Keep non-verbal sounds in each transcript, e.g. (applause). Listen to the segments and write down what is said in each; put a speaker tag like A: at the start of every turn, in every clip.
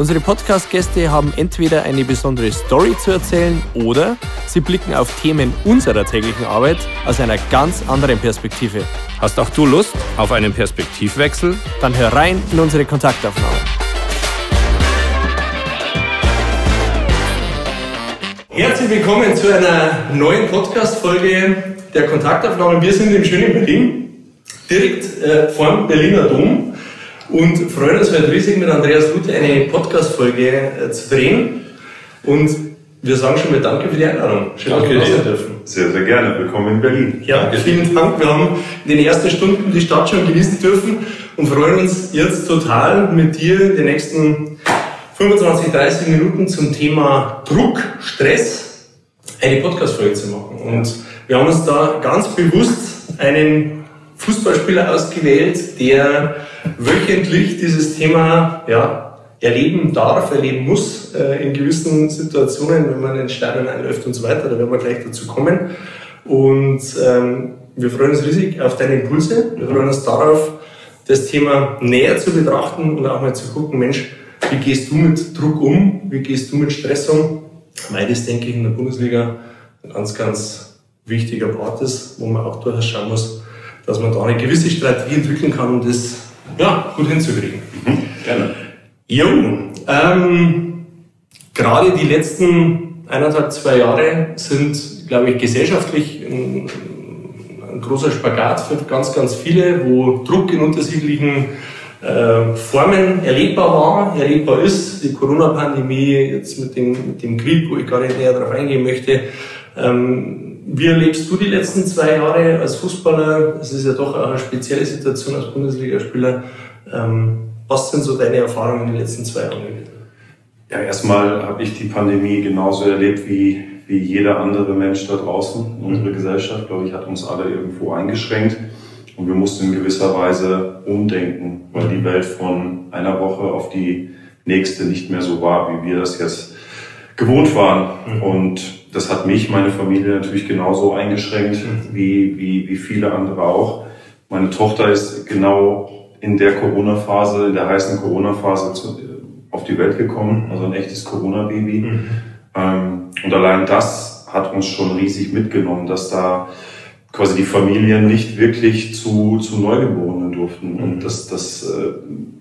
A: Unsere Podcast-Gäste haben entweder eine besondere Story zu erzählen oder sie blicken auf Themen unserer täglichen Arbeit aus einer ganz anderen Perspektive.
B: Hast auch du Lust auf einen Perspektivwechsel?
A: Dann hör rein in unsere Kontaktaufnahme. Herzlich willkommen zu einer neuen Podcast-Folge der Kontaktaufnahme. Wir sind im schönen Berlin, direkt äh, vor Berliner Dom und freuen uns heute riesig mit Andreas Lute eine Podcast-Folge äh, zu drehen. Und wir sagen schon mal Danke für die Einladung.
C: Schön, dass wir da sein dürfen. Sehr, sehr gerne. Willkommen in Berlin.
A: Ja, Danke. vielen Dank. Wir haben in den ersten Stunden die Stadt schon genießen dürfen und freuen uns jetzt total mit dir die nächsten 25, 30 Minuten zum Thema Druck, Stress eine Podcast-Folge zu machen. Und wir haben uns da ganz bewusst einen Fußballspieler ausgewählt, der wöchentlich dieses Thema ja, erleben darf, erleben muss, äh, in gewissen Situationen, wenn man Entscheidungen einläuft und so weiter. Da werden wir gleich dazu kommen. Und ähm, wir freuen uns riesig auf deine Impulse. Wir freuen uns darauf, das Thema näher zu betrachten und auch mal zu gucken, Mensch, wie gehst du mit Druck um? Wie gehst du mit Stress um? Weil das, denke ich, in der Bundesliga ein ganz, ganz wichtiger Part ist, wo man auch durchaus schauen muss, dass man da eine gewisse Strategie entwickeln kann, um das ja, gut hinzukriegen. Mhm, gerne. Jo, ähm, gerade die letzten eineinhalb, zwei Jahre sind, glaube ich, gesellschaftlich ein, ein, großer Spagat für ganz, ganz viele, wo Druck in unterschiedlichen äh, Formen erlebbar war, erlebbar ist. Die Corona-Pandemie, jetzt mit dem, mit dem Krieg, wo ich gar nicht näher darauf eingehen möchte. Ähm, wie erlebst du die letzten zwei Jahre als Fußballer? Es ist ja doch eine spezielle Situation als Bundesligaspieler. Ähm, was sind so deine Erfahrungen in den letzten zwei Jahren gewesen?
C: Ja, erstmal habe ich die Pandemie genauso erlebt wie, wie jeder andere Mensch da draußen. Unsere mhm. Gesellschaft, glaube ich, hat uns alle irgendwo eingeschränkt. Und wir mussten in gewisser Weise umdenken, weil die. Welt von einer Woche auf die nächste nicht mehr so war, wie wir das jetzt gewohnt waren. Mhm. Und das hat mich, meine Familie natürlich genauso eingeschränkt mhm. wie, wie, wie viele andere auch. Meine Tochter ist genau in der Corona-Phase, in der heißen Corona-Phase auf die Welt gekommen, also ein echtes Corona-Baby. Mhm. Ähm, und allein das hat uns schon riesig mitgenommen, dass da quasi die Familien nicht wirklich zu, zu Neugeborenen durften mhm. und dass, dass äh,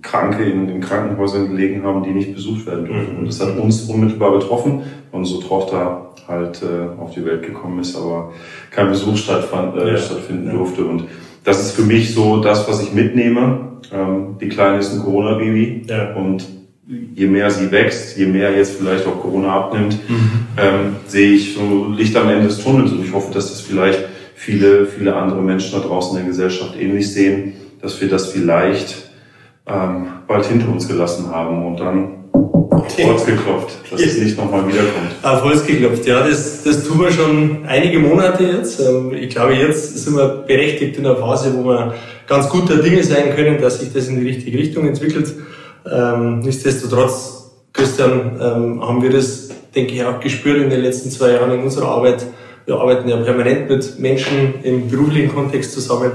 C: Kranke in den Krankenhäusern gelegen haben, die nicht besucht werden durften. Mhm. Und das hat uns unmittelbar betroffen. Unsere Tochter halt äh, auf die Welt gekommen ist, aber kein Besuch stattfand, äh, ja. stattfinden durfte. Und das ist für mich so das, was ich mitnehme. Ähm, die Kleine ist ein Corona-Baby ja. und je mehr sie wächst, je mehr jetzt vielleicht auch Corona abnimmt, mhm. ähm, sehe ich so Licht am Ende des Tunnels und ich hoffe, dass das vielleicht viele, viele andere Menschen da draußen in der Gesellschaft ähnlich sehen, dass wir das vielleicht ähm, bald hinter uns gelassen haben und dann Holz geklopft, dass es nicht nochmal wiederkommt.
A: Auf Holz geklopft, ja, das, das tun wir schon einige Monate jetzt. Ähm, ich glaube, jetzt sind wir berechtigt in einer Phase, wo wir ganz guter Dinge sein können, dass sich das in die richtige Richtung entwickelt. Ähm, nichtsdestotrotz, Christian, ähm, haben wir das, denke ich, auch gespürt in den letzten zwei Jahren in unserer Arbeit. Wir arbeiten ja permanent mit Menschen im beruflichen Kontext zusammen,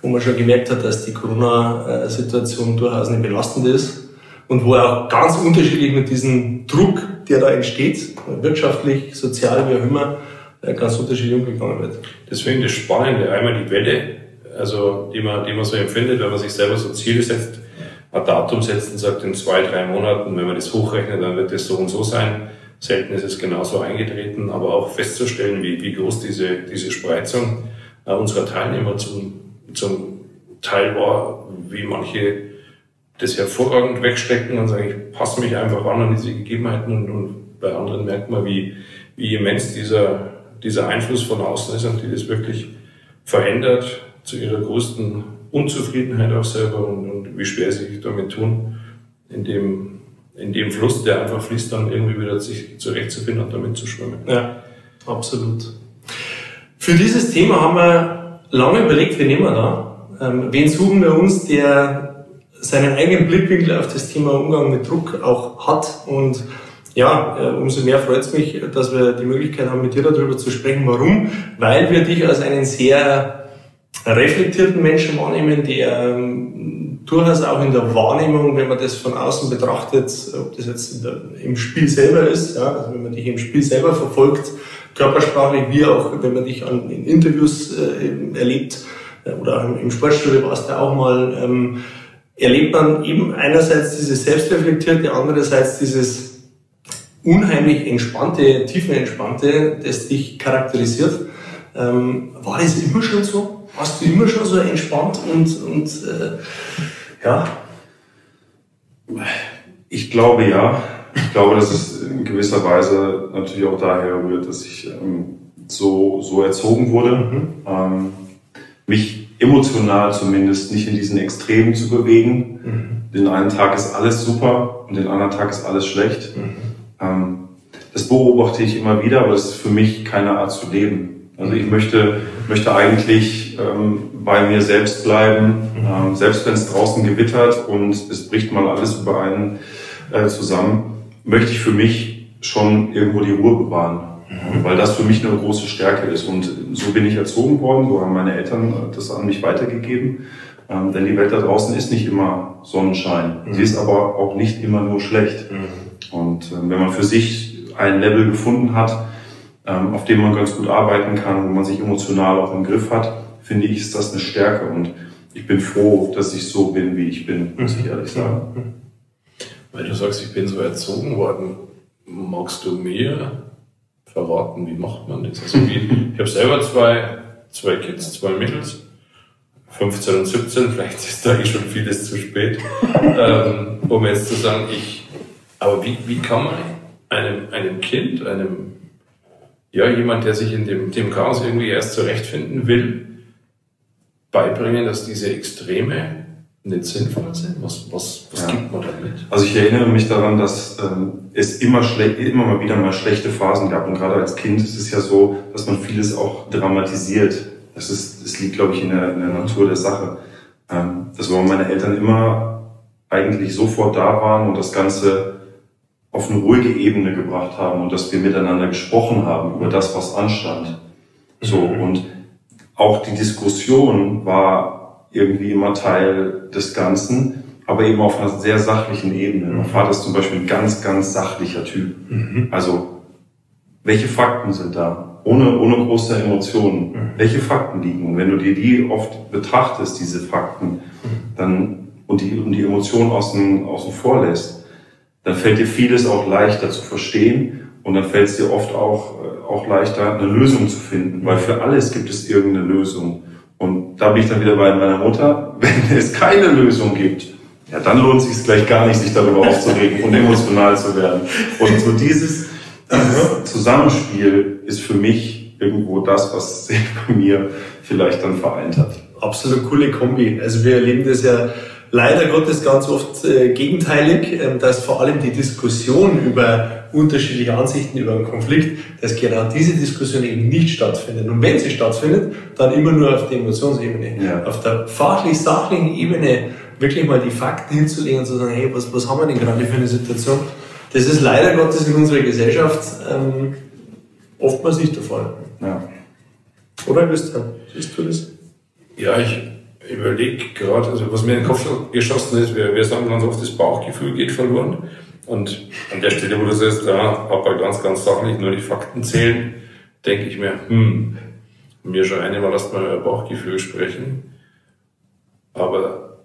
A: wo man schon gemerkt hat, dass die Corona-Situation durchaus eine belastende ist und wo auch ganz unterschiedlich mit diesem Druck, der da entsteht, wirtschaftlich, sozial, wie auch immer, äh, ganz unterschiedlich umgegangen wird.
D: Deswegen das Spannende, einmal die Welle, also die man, die man so empfindet, wenn man sich selber so Ziele setzt, ein Datum setzt und sagt, in zwei, drei Monaten, wenn man das hochrechnet, dann wird das so und so sein. Selten ist es genauso eingetreten, aber auch festzustellen, wie, wie groß diese, diese Spreizung äh, unserer Teilnehmer zum, zum Teil war, wie manche das hervorragend wegstecken und sagen, ich passe mich einfach an an diese Gegebenheiten und, und bei anderen merkt man, wie, wie immens dieser, dieser Einfluss von außen ist und die das wirklich verändert zu ihrer größten Unzufriedenheit auch selber und, und wie schwer sie sich damit tun, in dem, in dem Fluss, der einfach fließt, dann irgendwie wieder sich zurechtzufinden und damit zu schwimmen.
A: Ja, absolut. Für dieses Thema haben wir lange überlegt, wen nehmen wir da. Ähm, wen suchen wir uns, der seinen eigenen Blickwinkel auf das Thema Umgang mit Druck auch hat und ja, äh, umso mehr freut es mich, dass wir die Möglichkeit haben, mit dir darüber zu sprechen. Warum? Weil wir dich als einen sehr reflektierten Menschen wahrnehmen, der ähm, durchaus auch in der Wahrnehmung, wenn man das von außen betrachtet, ob das jetzt der, im Spiel selber ist, ja, also wenn man dich im Spiel selber verfolgt, körpersprachlich, wie auch wenn man dich an, in Interviews äh, erlebt äh, oder im Sportstudio warst du auch mal, ähm, erlebt man eben einerseits dieses selbstreflektierte, andererseits dieses unheimlich entspannte, tiefenentspannte, das dich charakterisiert. Ähm, war das immer schon so? Warst du immer schon so entspannt und, und äh, ja?
C: Ich glaube ja. Ich glaube, dass es in gewisser Weise natürlich auch daher rührt, dass ich ähm, so, so erzogen wurde. Mhm. Ähm, mich emotional zumindest nicht in diesen Extremen zu bewegen. Mhm. Den einen Tag ist alles super und den anderen Tag ist alles schlecht. Mhm. Ähm, das beobachte ich immer wieder, aber das ist für mich keine Art zu leben. Also ich möchte, möchte eigentlich ähm, bei mir selbst bleiben, ähm, selbst wenn es draußen gewittert und es bricht mal alles über einen äh, zusammen, möchte ich für mich schon irgendwo die Ruhe bewahren. Mhm. Weil das für mich eine große Stärke ist. Und so bin ich erzogen worden, so haben meine Eltern das an mich weitergegeben. Ähm, denn die Welt da draußen ist nicht immer Sonnenschein. Mhm. Sie ist aber auch nicht immer nur schlecht. Mhm. Und ähm, wenn man für sich ein Level gefunden hat, ähm, auf dem man ganz gut arbeiten kann, wo man sich emotional auch im Griff hat, finde ich, ist das eine Stärke. Und ich bin froh, dass ich so bin, wie ich bin, muss ich ehrlich sagen.
D: Weil du sagst, ich bin so erzogen worden, magst du mir verraten, wie macht man das? Also wie, ich habe selber zwei, zwei Kids, zwei Mädels, 15 und 17, vielleicht ist da eh schon vieles zu spät, ähm, um jetzt zu sagen, ich aber wie, wie kann man einem, einem Kind, einem, ja, jemand, der sich in dem, dem Chaos irgendwie erst zurechtfinden will, beibringen, dass diese Extreme nicht sinnvoll sind? Was, was, was ja. gibt man damit?
C: Also ich erinnere mich daran, dass ähm, es immer, immer mal wieder mal schlechte Phasen gab. Und gerade als Kind ist es ja so, dass man vieles auch dramatisiert. Das, ist, das liegt, glaube ich, in der, in der Natur der Sache. Ähm, dass meine Eltern immer eigentlich sofort da waren und das Ganze auf eine ruhige Ebene gebracht haben und dass wir miteinander gesprochen haben über das, was anstand. So, mhm. und auch die Diskussion war irgendwie immer Teil des Ganzen, aber eben auf einer sehr sachlichen Ebene. Mein mhm. Vater ist zum Beispiel ein ganz, ganz sachlicher Typ. Mhm. Also, welche Fakten sind da? Ohne, ohne große Emotionen. Mhm. Welche Fakten liegen? Und wenn du dir die oft betrachtest, diese Fakten, mhm. dann, und die, und die Emotionen außen, außen vor lässt, dann fällt dir vieles auch leichter zu verstehen und dann fällt es dir oft auch, äh, auch leichter, eine Lösung zu finden, weil für alles gibt es irgendeine Lösung. Und da bin ich dann wieder bei meiner Mutter, (laughs) wenn es keine Lösung gibt, ja, dann lohnt es sich gleich gar nicht, sich darüber aufzuregen und emotional zu werden. Und so dieses, dieses Zusammenspiel ist für mich irgendwo das, was sich bei mir vielleicht dann vereint hat.
A: Absolut coole Kombi. Also wir erleben das ja leider Gottes ganz oft äh, gegenteilig, äh, dass vor allem die Diskussion über unterschiedliche Ansichten über einen Konflikt, dass genau diese Diskussion eben nicht stattfindet. Und wenn sie stattfindet, dann immer nur auf der Emotionsebene. Ja. Auf der fachlich-sachlichen Ebene wirklich mal die Fakten hinzulegen und zu sagen, hey, was, was haben wir denn gerade für eine Situation? Das ist leider Gottes in unserer Gesellschaft ähm, oftmals nicht der Fall. Ja. Oder Christian, siehst du das?
D: Ja, ich überlege gerade, also was mir in den Kopf geschossen ist, wir, wir sagen ganz oft, das Bauchgefühl geht verloren. Und an der Stelle, wo du sagst, ja, aber ganz, ganz sachlich nur die Fakten zählen, denke ich mir, hm, mir schon einmal lasst mal über Bauchgefühl sprechen. Aber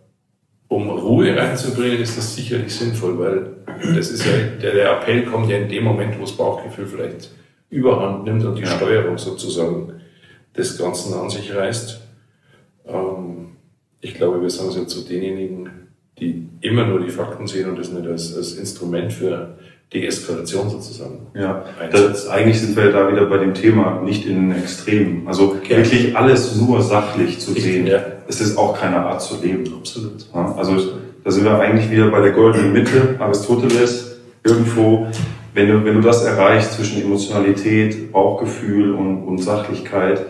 D: um Ruhe reinzubringen, ist das sicherlich sinnvoll, weil das ist ja, der, der Appell kommt ja in dem Moment, wo das Bauchgefühl vielleicht überhand nimmt und die ja. Steuerung sozusagen des Ganzen an sich reißt. Ähm, ich glaube, wir sind so zu denjenigen, die immer nur die Fakten sehen und das nicht als, als Instrument für Deeskalation sozusagen.
C: Ja, das, eigentlich sind wir da wieder bei dem Thema nicht in Extremen. Also okay. wirklich alles nur sachlich zu sehen, ja. es ist auch keine Art zu leben.
D: Absolut.
C: Ja, also da sind wir eigentlich wieder bei der goldenen Mitte, Aristoteles, irgendwo, wenn du, wenn du das erreichst zwischen Emotionalität, Bauchgefühl und, und Sachlichkeit,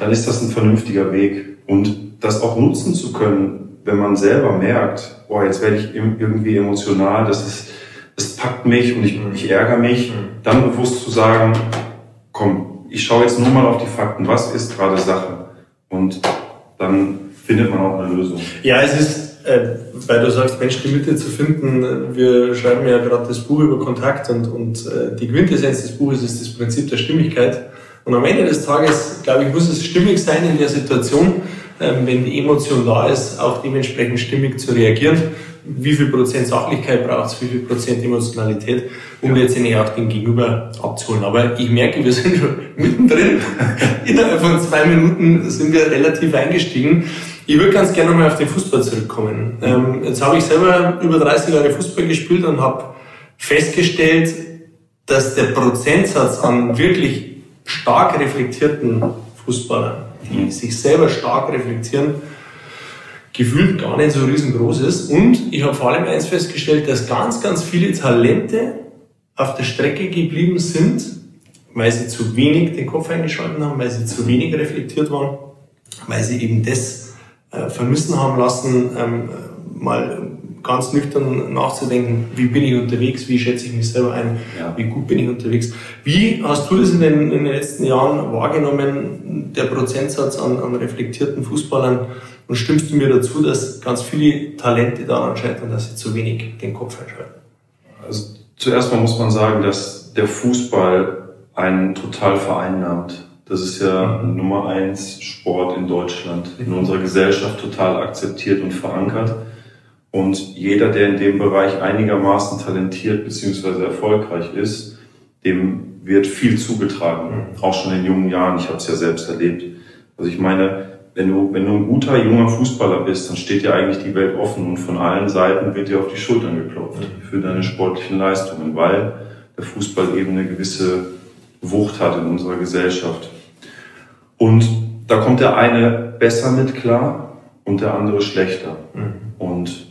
C: dann ist das ein vernünftiger Weg. Und das auch nutzen zu können, wenn man selber merkt, boah, jetzt werde ich irgendwie emotional, das ist, das packt mich und ich, ich ärgere mich, dann bewusst zu sagen, komm, ich schaue jetzt nur mal auf die Fakten, was ist gerade Sache? Und dann findet man auch eine Lösung.
A: Ja, es ist, äh, weil du sagst, Mensch, die Mitte zu finden. Wir schreiben ja gerade das Buch über Kontakt und, und äh, die Quintessenz des Buches ist das Prinzip der Stimmigkeit. Und am Ende des Tages, glaube ich, muss es stimmig sein in der Situation, ähm, wenn die Emotion da ist, auch dementsprechend stimmig zu reagieren. Wie viel Prozent Sachlichkeit braucht es, wie viel Prozent Emotionalität, um letztendlich auch den Gegenüber abzuholen. Aber ich merke, wir sind schon (laughs) mittendrin. (laughs) Innerhalb von zwei Minuten sind wir relativ eingestiegen. Ich würde ganz gerne nochmal auf den Fußball zurückkommen. Ähm, jetzt habe ich selber über 30 Jahre Fußball gespielt und habe festgestellt, dass der Prozentsatz an wirklich stark reflektierten Fußballern, die sich selber stark reflektieren, gefühlt gar nicht so riesengroß ist. Und ich habe vor allem eins festgestellt, dass ganz, ganz viele Talente auf der Strecke geblieben sind, weil sie zu wenig den Kopf eingeschalten haben, weil sie zu wenig reflektiert waren, weil sie eben das äh, vermissen haben lassen, ähm, mal ganz nüchtern nachzudenken, wie bin ich unterwegs, wie schätze ich mich selber ein, ja. wie gut bin ich unterwegs. Wie hast du das in den, in den letzten Jahren wahrgenommen, der Prozentsatz an, an reflektierten Fußballern? Und stimmst du mir dazu, dass ganz viele Talente daran scheitern, dass sie zu wenig den Kopf einschalten?
C: Also zuerst mal muss man sagen, dass der Fußball einen total vereinnahmt. Das ist ja mhm. Nummer eins Sport in Deutschland, in unserer Gesellschaft total akzeptiert und verankert. Und jeder, der in dem Bereich einigermaßen talentiert bzw. erfolgreich ist, dem wird viel zugetragen, mhm. auch schon in jungen Jahren. Ich habe es ja selbst erlebt. Also ich meine, wenn du, wenn du ein guter junger Fußballer bist, dann steht dir eigentlich die Welt offen und von allen Seiten wird dir auf die Schultern geklopft mhm. für deine sportlichen Leistungen, weil der Fußball eben eine gewisse Wucht hat in unserer Gesellschaft. Und da kommt der eine besser mit klar und der andere schlechter. Mhm. Und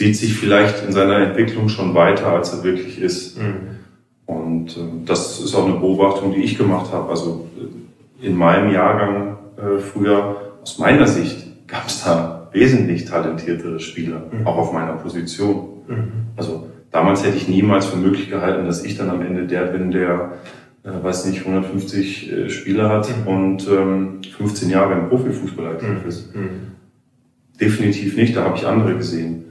C: sieht sich vielleicht in seiner Entwicklung schon weiter, als er wirklich ist. Mhm. Und äh, das ist auch eine Beobachtung, die ich gemacht habe. Also äh, in meinem Jahrgang äh, früher, aus meiner Sicht, gab es da wesentlich talentiertere Spieler, mhm. auch auf meiner Position. Mhm. Also damals hätte ich niemals für möglich gehalten, dass ich dann am Ende der bin, der, äh, weiß nicht, 150 äh, Spieler hat mhm. und ähm, 15 Jahre im Profifußball aktiv mhm. ist. Mhm. Definitiv nicht, da habe ich andere gesehen.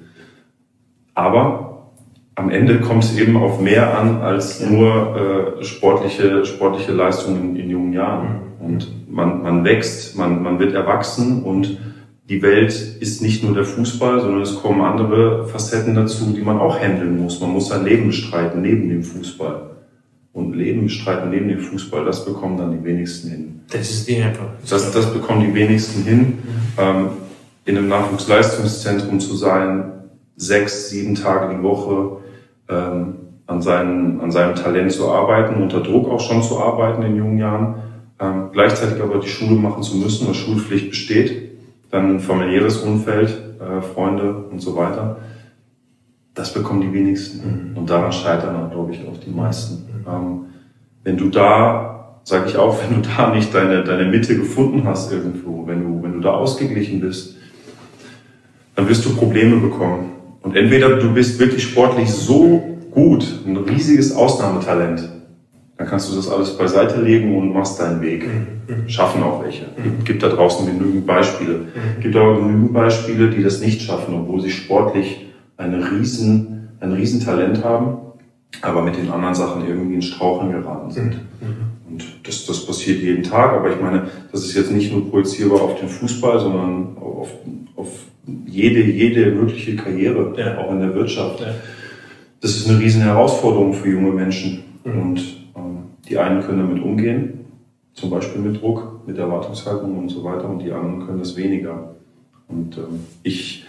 C: Aber am Ende kommt es eben auf mehr an als nur äh, sportliche, sportliche Leistungen in, in jungen Jahren. Mhm. Und man, man wächst, man, man wird erwachsen und die Welt ist nicht nur der Fußball, sondern es kommen andere Facetten dazu, die man auch handeln muss. Man muss sein Leben bestreiten neben dem Fußball. Und Leben bestreiten neben dem Fußball, das bekommen dann die wenigsten hin.
A: Das ist die einfach.
C: Das, das bekommen die wenigsten hin. Mhm. Ähm, in einem Nachwuchsleistungszentrum zu sein, sechs, sieben Tage die Woche ähm, an, seinen, an seinem Talent zu arbeiten, unter Druck auch schon zu arbeiten in jungen Jahren, ähm, gleichzeitig aber die Schule machen zu müssen, weil Schulpflicht besteht, dann ein familiäres Umfeld, äh, Freunde und so weiter. Das bekommen die wenigsten. Mhm. Und daran scheitern dann, glaube ich, auch die meisten. Mhm. Ähm, wenn du da, sage ich auch, (laughs) wenn du da nicht deine, deine Mitte gefunden hast irgendwo, wenn du, wenn du da ausgeglichen bist, dann wirst du Probleme bekommen. Und entweder du bist wirklich sportlich so gut, ein riesiges Ausnahmetalent, dann kannst du das alles beiseite legen und machst deinen Weg. Mhm. Schaffen auch welche. Mhm. Gibt da draußen genügend Beispiele. Mhm. Gibt auch genügend Beispiele, die das nicht schaffen, obwohl sie sportlich eine riesen, ein Riesentalent haben, aber mit den anderen Sachen irgendwie in Straucheln geraten sind. Und das, das passiert jeden Tag, aber ich meine, das ist jetzt nicht nur projizierbar auf den Fußball, sondern auf, auf jede, jede mögliche Karriere, ja. auch in der Wirtschaft. Ja. Das ist eine riesen Herausforderung für junge Menschen. Mhm. Und ähm, die einen können damit umgehen, zum Beispiel mit Druck, mit Erwartungshaltung und so weiter, und die anderen können das weniger. Und ähm, ich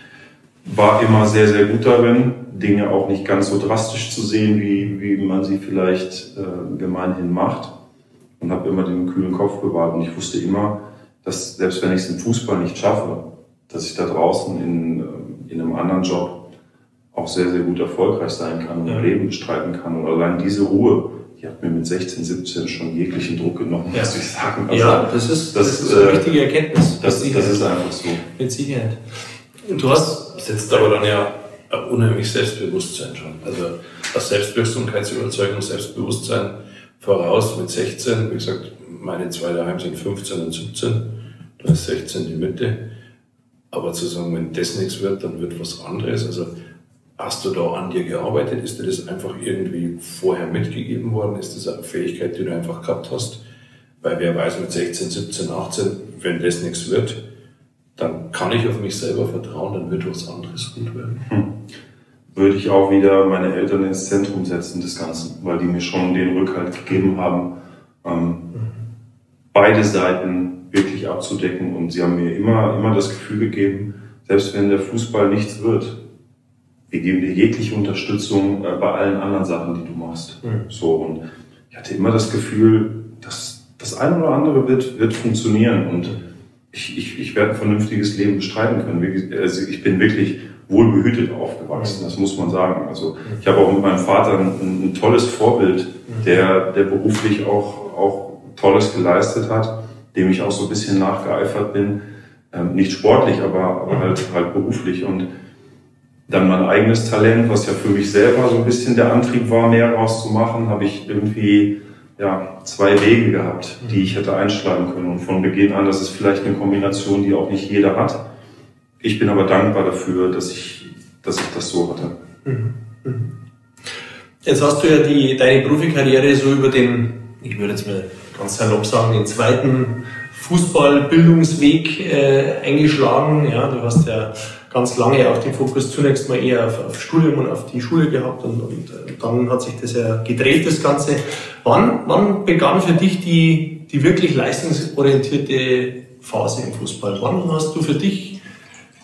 C: war immer sehr, sehr gut darin, Dinge auch nicht ganz so drastisch zu sehen, wie, wie man sie vielleicht äh, gemeinhin macht. Und habe immer den kühlen Kopf bewahrt. Und ich wusste immer, dass selbst wenn ich es im Fußball nicht schaffe, dass ich da draußen in, äh, in einem anderen Job auch sehr, sehr gut erfolgreich sein kann und ja. Leben bestreiten kann. Und allein diese Ruhe, die hat mir mit 16, 17 schon jeglichen Druck genommen,
A: Ja.
C: muss ich sagen. Also,
A: ja, das ist, das,
C: das,
A: ist eine
C: äh,
A: wichtige Erkenntnis.
C: Das, das ist einfach so.
A: Mit Sicherheit. Du hast,
D: setzt aber dann ja unheimlich Selbstbewusstsein schon. Also das Selbstwirksamkeitsüberzeugung, Selbstbewusstsein voraus mit 16. Wie gesagt, meine zwei daheim sind 15 und 17. Da ist 16 die Mitte. Aber zu sagen, wenn das nichts wird, dann wird was anderes. Also hast du da an dir gearbeitet? Ist dir das einfach irgendwie vorher mitgegeben worden? Ist das eine Fähigkeit, die du einfach gehabt hast? Weil wer weiß mit 16, 17, 18, wenn das nichts wird, dann kann ich auf mich selber vertrauen, dann wird was anderes gut werden.
C: würde ich auch wieder meine Eltern ins Zentrum setzen des Ganzen, weil die mir schon den Rückhalt gegeben haben, ähm, beide Seiten wirklich abzudecken. Und sie haben mir immer, immer das Gefühl gegeben, selbst wenn der Fußball nichts wird, wir geben dir jegliche Unterstützung äh, bei allen anderen Sachen, die du machst. So und ich hatte immer das Gefühl, dass das eine oder andere wird, wird funktionieren. Und ich, ich, ich werde ein vernünftiges Leben bestreiten können. Also ich bin wirklich wohlbehütet aufgewachsen, das muss man sagen. Also ich habe auch mit meinem Vater ein, ein tolles Vorbild, der, der beruflich auch, auch Tolles geleistet hat, dem ich auch so ein bisschen nachgeeifert bin. Ähm, nicht sportlich, aber, aber halt, halt beruflich. Und dann mein eigenes Talent, was ja für mich selber so ein bisschen der Antrieb war, mehr rauszumachen, habe ich irgendwie ja, zwei Wege gehabt, die ich hätte einschlagen können. Und von Beginn an, das ist vielleicht eine Kombination, die auch nicht jeder hat. Ich bin aber dankbar dafür, dass ich, dass ich das so hatte.
A: jetzt hast du ja die, deine Profikarriere so über den, ich würde jetzt mal ganz salopp sagen, den zweiten Fußballbildungsweg äh, eingeschlagen. Ja, du hast ja ganz lange auch den Fokus zunächst mal eher auf, auf Studium und auf die Schule gehabt und, und äh, dann hat sich das ja gedreht, das Ganze. Wann, wann begann für dich die, die wirklich leistungsorientierte Phase im Fußball? Wann hast du für dich,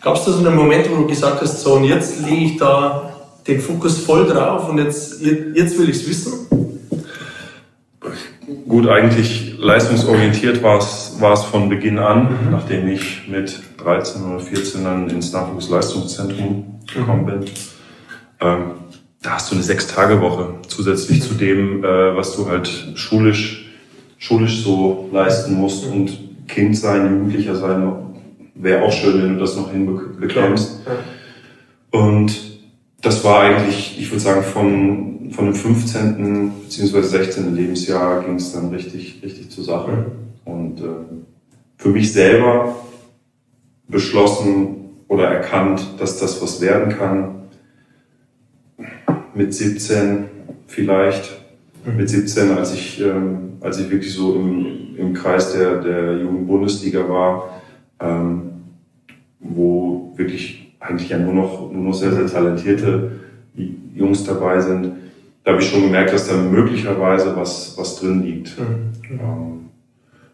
A: gab es da so einen Moment, wo du gesagt hast, so und jetzt lege ich da den Fokus voll drauf und jetzt, jetzt will ich es wissen?
C: Gut, eigentlich leistungsorientiert war es, war es von Beginn an, nachdem ich mit 13 oder 14 dann ins Nachwuchsleistungszentrum gekommen bin. Ähm, da hast du eine Sechs-Tage-Woche zusätzlich zu dem, äh, was du halt schulisch, schulisch so leisten musst und Kind sein, Jugendlicher sein, wäre auch schön, wenn du das noch hinbekommst. Und das war eigentlich, ich würde sagen, von, von dem 15. bzw. 16. Lebensjahr ging es dann richtig, richtig zur Sache. Und äh, für mich selber beschlossen oder erkannt, dass das was werden kann. Mit 17 vielleicht. Mit 17, als ich, ähm, als ich wirklich so im, im Kreis der, der jungen Bundesliga war, ähm, wo wirklich eigentlich ja nur noch, nur noch sehr, sehr talentierte Jungs dabei sind, da habe ich schon gemerkt, dass da möglicherweise was, was drin liegt. Ähm,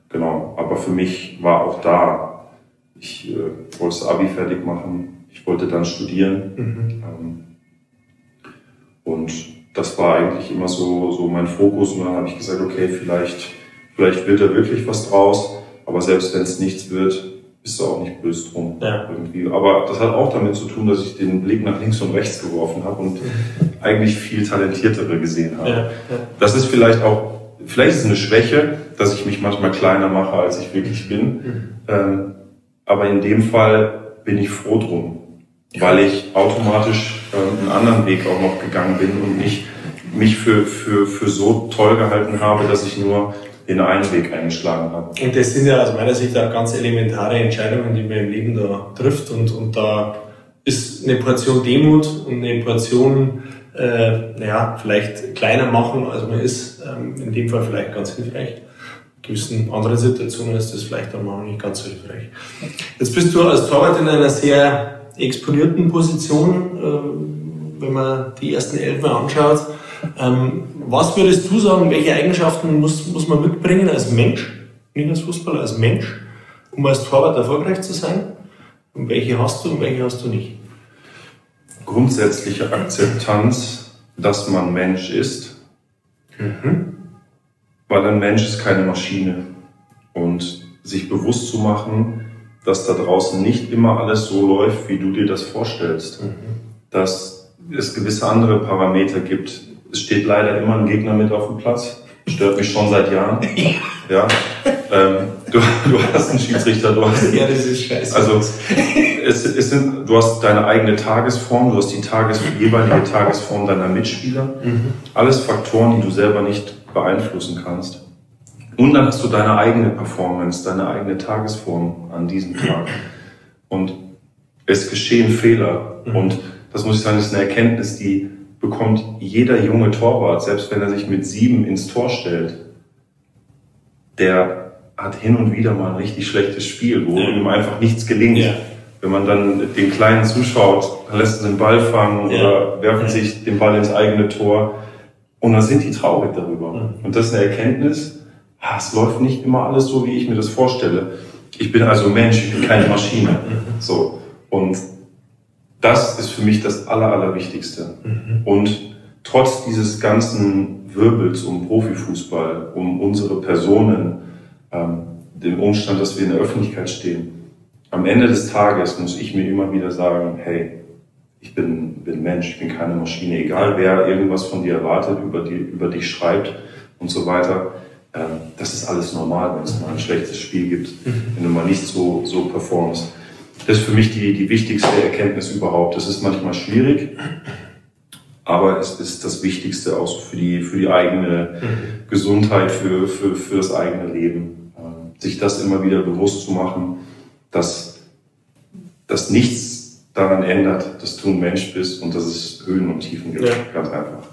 C: genau, aber für mich war auch da, ich äh, wollte das Abi fertig machen, ich wollte dann studieren. Ähm, und das war eigentlich immer so, so mein Fokus. Und dann habe ich gesagt, okay, vielleicht, vielleicht wird da wirklich was draus. Aber selbst wenn es nichts wird, bist du auch nicht böse drum.
A: Ja.
C: Irgendwie. Aber das hat auch damit zu tun, dass ich den Blick nach links und rechts geworfen habe und (laughs) eigentlich viel talentiertere gesehen habe.
A: Ja, ja.
C: Das ist vielleicht auch, vielleicht ist es eine Schwäche, dass ich mich manchmal kleiner mache, als ich wirklich bin. Ähm, aber in dem Fall bin ich froh drum, weil ich automatisch ähm, einen anderen Weg auch noch gegangen bin und nicht mich für, für, für so toll gehalten habe, dass ich nur den einen Weg eingeschlagen habe.
A: Und das sind ja aus meiner Sicht auch ganz elementare Entscheidungen, die man im Leben da trifft. Und, und da ist eine Portion Demut und eine Portion, äh, naja, vielleicht kleiner machen, als man ist, ähm, in dem Fall vielleicht ganz hilfreich. In gewissen anderen Situationen ist das vielleicht dann mal nicht ganz so hilfreich. Jetzt bist du als Torwart in einer sehr exponierten Position, äh, wenn man die ersten elf mal anschaut. Ähm, was würdest du sagen, welche Eigenschaften muss, muss man mitbringen als Mensch, nicht als Fußballer, als Mensch, um als Torwart erfolgreich zu sein? Und welche hast du und welche hast du nicht?
C: Grundsätzliche Akzeptanz, dass man Mensch ist, weil ein Mensch ist keine Maschine. Und sich bewusst zu machen, dass da draußen nicht immer alles so läuft, wie du dir das vorstellst. Dass es gewisse andere Parameter gibt, es steht leider immer ein Gegner mit auf dem Platz. Stört mich schon seit Jahren. (laughs) Ja. Ähm, du, du hast einen Schiedsrichter, du hast.
A: Ja, das ist scheiße.
C: Also es, es sind, du hast deine eigene Tagesform, du hast die Tages, jeweilige Tagesform deiner Mitspieler. Alles Faktoren, die du selber nicht beeinflussen kannst. Und dann hast du deine eigene Performance, deine eigene Tagesform an diesem Tag. Und es geschehen Fehler. Und das muss ich sagen, das ist eine Erkenntnis, die bekommt jeder junge Torwart, selbst wenn er sich mit sieben ins Tor stellt. Der hat hin und wieder mal ein richtig schlechtes Spiel, wo ihm einfach nichts gelingt.
A: Ja.
C: Wenn man dann den Kleinen zuschaut, dann lässt er den Ball fangen
A: Ja.
C: oder werfen sich den Ball ins eigene Tor. Und dann sind die traurig darüber. Und das ist eine Erkenntnis, ah, es läuft nicht immer alles so, wie ich mir das vorstelle. Ich bin also Mensch, ich bin keine Maschine. So. Und das ist für mich das Aller, Allerwichtigste. Und trotz dieses ganzen Wirbels um Profifußball, um unsere Personen, ähm, dem Umstand, dass wir in der Öffentlichkeit stehen, am Ende des Tages muss ich mir immer wieder sagen, hey, ich bin, bin Mensch, ich bin keine Maschine, egal wer irgendwas von dir erwartet, über, die, über dich schreibt und so weiter. Ähm, das ist alles normal, wenn es mal ein schlechtes Spiel gibt, wenn du mal nicht so, so performst. Das ist für mich die, die wichtigste Erkenntnis überhaupt. Das ist manchmal schwierig, aber es ist das Wichtigste auch für die, für die eigene Gesundheit, für, für, für das eigene Leben. Ähm, Sich das immer wieder bewusst zu machen, dass, dass nichts daran ändert, dass du ein Mensch bist und dass es Höhen und Tiefen gibt.
A: Ja.
C: Ganz einfach.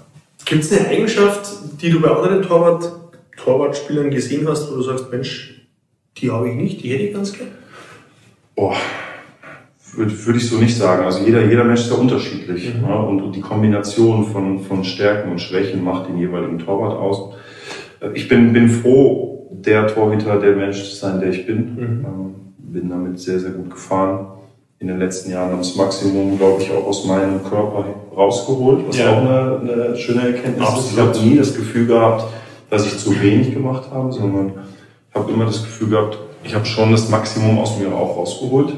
A: Gibt es eine Eigenschaft, die du bei anderen Torwart, Torwartspielern gesehen hast, wo du sagst, Mensch, die habe ich nicht, die hätte ich ganz gern?
C: Boah, würde, würde ich so nicht sagen. Also jeder, jeder Mensch ist ja unterschiedlich.
A: Mhm.
C: Ne? Und die Kombination von, von Stärken und Schwächen macht den jeweiligen Torwart aus. Ich bin, bin froh, der Torhüter, der Mensch zu sein, der ich bin.
A: Mhm.
C: Ähm, bin damit sehr, sehr gut gefahren. In den letzten Jahren das Maximum, glaube ich, auch aus meinem Körper rausgeholt, was
A: Ja.
C: auch eine, eine schöne Erkenntnis ist. Ich
A: Absolut.
C: habe nie das Gefühl gehabt, dass ich zu wenig gemacht habe, sondern habe immer das Gefühl gehabt, ich habe schon das Maximum aus mir auch rausgeholt.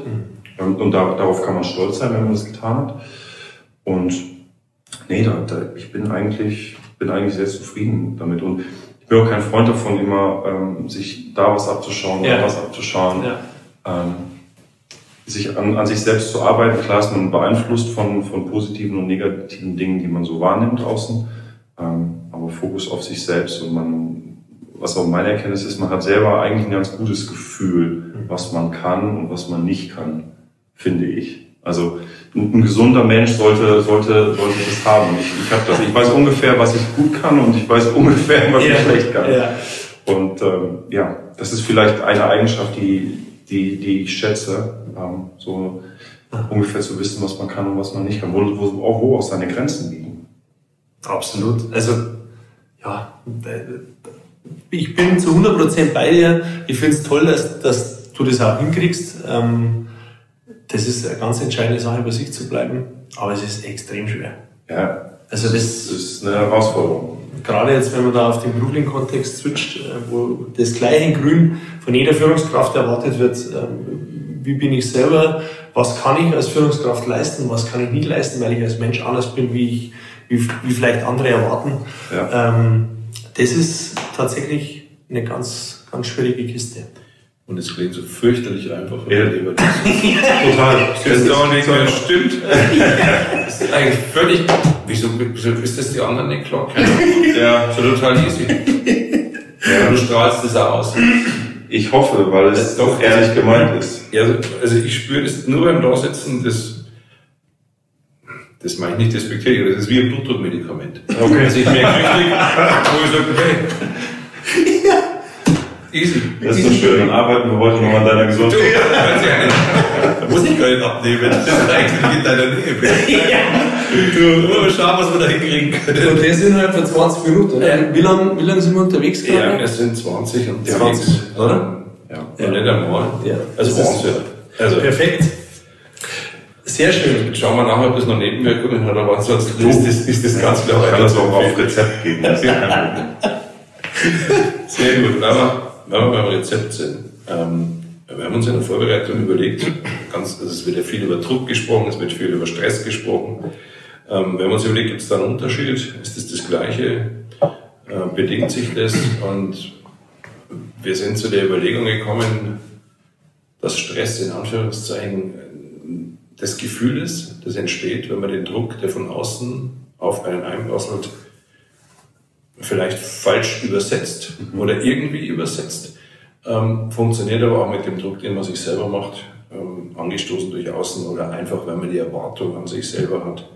C: Und, und da, darauf kann man stolz sein, wenn man das getan hat. Und nee, da, da, ich bin eigentlich, bin eigentlich sehr zufrieden damit. Und ich bin auch kein Freund davon, immer ähm, sich da was abzuschauen,
A: Ja.
C: da was abzuschauen.
A: Ja.
C: Ähm, sich an, an sich selbst zu arbeiten. Klar ist man beeinflusst von, von positiven und negativen Dingen, die man so wahrnimmt außen. Ähm, aber Fokus auf sich selbst und man, was auch meine Erkenntnis ist, man hat selber eigentlich ein ganz gutes Gefühl, was man kann und was man nicht kann, finde ich. Also ein, ein gesunder Mensch sollte, sollte, sollte das haben. Ich, ich, hab das, ich weiß ungefähr, was ich gut kann und ich weiß (laughs) ungefähr, was ich schlecht kann.
A: Ja.
C: Und ähm, ja, das ist vielleicht eine Eigenschaft, die, die, die ich schätze, ähm, so ungefähr zu wissen, was man kann und was man nicht kann, wo, wo, auch, wo auch seine Grenzen liegen.
A: Absolut. Also, ja, ich bin zu 100% bei dir. Ich finde es toll, dass, dass du das auch hinkriegst. Ähm, Das ist eine ganz entscheidende Sache, bei sich zu bleiben. Aber es ist extrem schwer.
C: Ja,
A: Also
C: das
A: das,
C: ist eine Herausforderung.
A: gerade jetzt, wenn man da auf den beruflichen Kontext switcht, äh, wo das gleiche in Grün von jeder Führungskraft erwartet wird, ähm, wie bin ich selber, was kann ich als Führungskraft leisten, was kann ich nicht leisten, weil ich als Mensch anders bin, wie, ich, wie, wie vielleicht andere erwarten.
C: Ja.
A: Ähm, das ist tatsächlich eine ganz, ganz schwierige Kiste.
D: Und es klingt so fürchterlich einfach.
C: Ja.
D: Lieber (laughs)
C: Total.
D: Das ist doch nicht mehr stimmt. (laughs) Das ist eigentlich völlig. Wieso, wieso ist das die anderen nicht klar?
C: Ja,
D: So total easy. Ja. Du strahlst das auch aus.
C: ich hoffe, weil es doch ehrlich gemeint ist.
D: Ja, also ich spüre das nur beim Dasitzen, das, das meine ich nicht despektierlich, aber das ist wie ein Blutdruckmedikament.
C: Okay.
D: Also ich merke richtig, wo ich sage, okay. Easy.
C: Das ist so schön. Dann arbeiten wir heute noch an deiner Gesundheit.
D: Muss ich gar nicht abnehmen. Das ist eigentlich in deiner Nähe. (laughs) Du, mal schauen, was wir da hinkriegen können.
A: Und das innerhalb von 20 Minuten, oder? Wie lange wie lang sind wir unterwegs
D: Ja,
A: gerade?
D: wir sind 20 und
A: 20, oder?
C: Ja.
D: Ja. Nicht einmal.
A: Ja.
D: Also
A: Das ist-.
D: Also,
A: Perfekt. Sehr schön.
D: jetzt schauen wir nachher, ob das noch Nebenwirkungen hat, aber ansonsten ist das, ist das ganz klar.
C: Ich kann das auch auf Rezept geben.
D: Sehr gut. Wir, wenn wir beim Rezept sind, ähm, wir haben uns in der Vorbereitung überlegt, ganz, also es wird ja viel über Druck gesprochen, es wird viel über Stress gesprochen. Ähm, wenn man sich überlegt, gibt es da einen Unterschied? Ist das das Gleiche? Äh, bedingt sich das? Und wir sind zu der Überlegung gekommen, dass Stress in Anführungszeichen das Gefühl ist, das entsteht, wenn man den Druck, der von außen auf einen einprasselt, vielleicht falsch übersetzt mhm. oder irgendwie übersetzt. Ähm, funktioniert aber auch mit dem Druck, den man sich selber macht, ähm, angestoßen durch Außen oder einfach, wenn man die Erwartung an sich selber hat,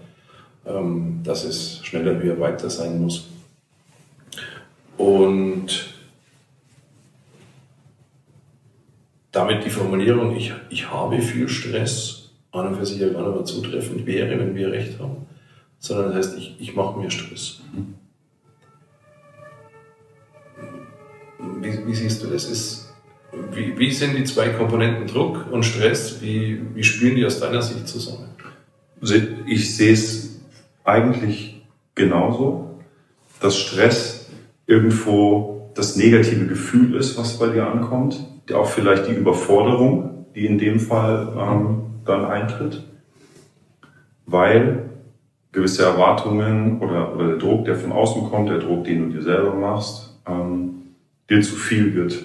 D: ähm, dass es schneller wieder weiter sein muss. Und damit die Formulierung, ich, ich habe viel Stress, an und für sich ja gar nicht mehr zutreffend wäre, wenn wir recht haben, sondern das heißt, ich, ich mache mir Stress. Wie, wie siehst du das? Ist, wie, wie sind die zwei Komponenten Druck und Stress? Wie, wie spielen die aus deiner Sicht zusammen?
C: Ich sehe es eigentlich genauso, dass Stress irgendwo das negative Gefühl ist, was bei dir ankommt, auch vielleicht die Überforderung, die in dem Fall ähm, dann eintritt, weil gewisse Erwartungen oder, oder der Druck, der von außen kommt, der Druck, den du dir selber machst, ähm, dir zu viel wird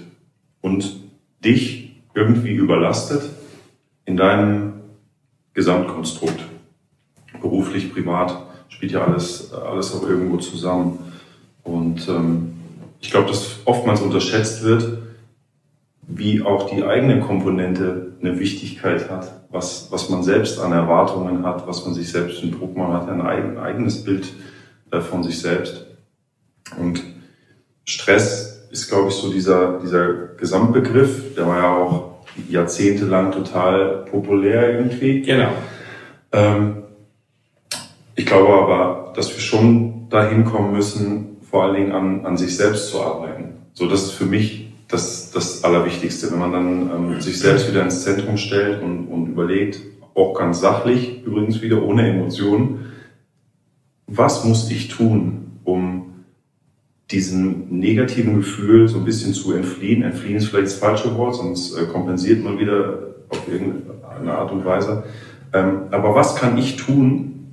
C: und dich irgendwie überlastet in deinem Gesamtkonstrukt. Beruflich, privat spielt ja alles, alles auch irgendwo zusammen. Und ähm, ich glaube, dass oftmals unterschätzt wird, wie auch die eigene Komponente eine Wichtigkeit hat, was, was man selbst an Erwartungen hat, was man sich selbst in Druck, man hat ein eigen, eigenes Bild äh, von sich selbst. Und Stress ist, glaube ich, so dieser, dieser Gesamtbegriff, der war ja auch jahrzehntelang total populär irgendwie.
D: Genau.
C: Ähm, ich glaube aber, dass wir schon dahin kommen müssen, vor allen Dingen an, an sich selbst zu arbeiten. So, das ist für mich das, das Allerwichtigste, wenn man dann ähm, sich selbst wieder ins Zentrum stellt und, und überlegt, auch ganz sachlich, übrigens wieder ohne Emotionen, was muss ich tun, um diesem negativen Gefühl so ein bisschen zu entfliehen. Entfliehen ist vielleicht das falsche Wort, sonst äh, kompensiert man wieder auf irgendeine Art und Weise. Ähm, aber was kann ich tun,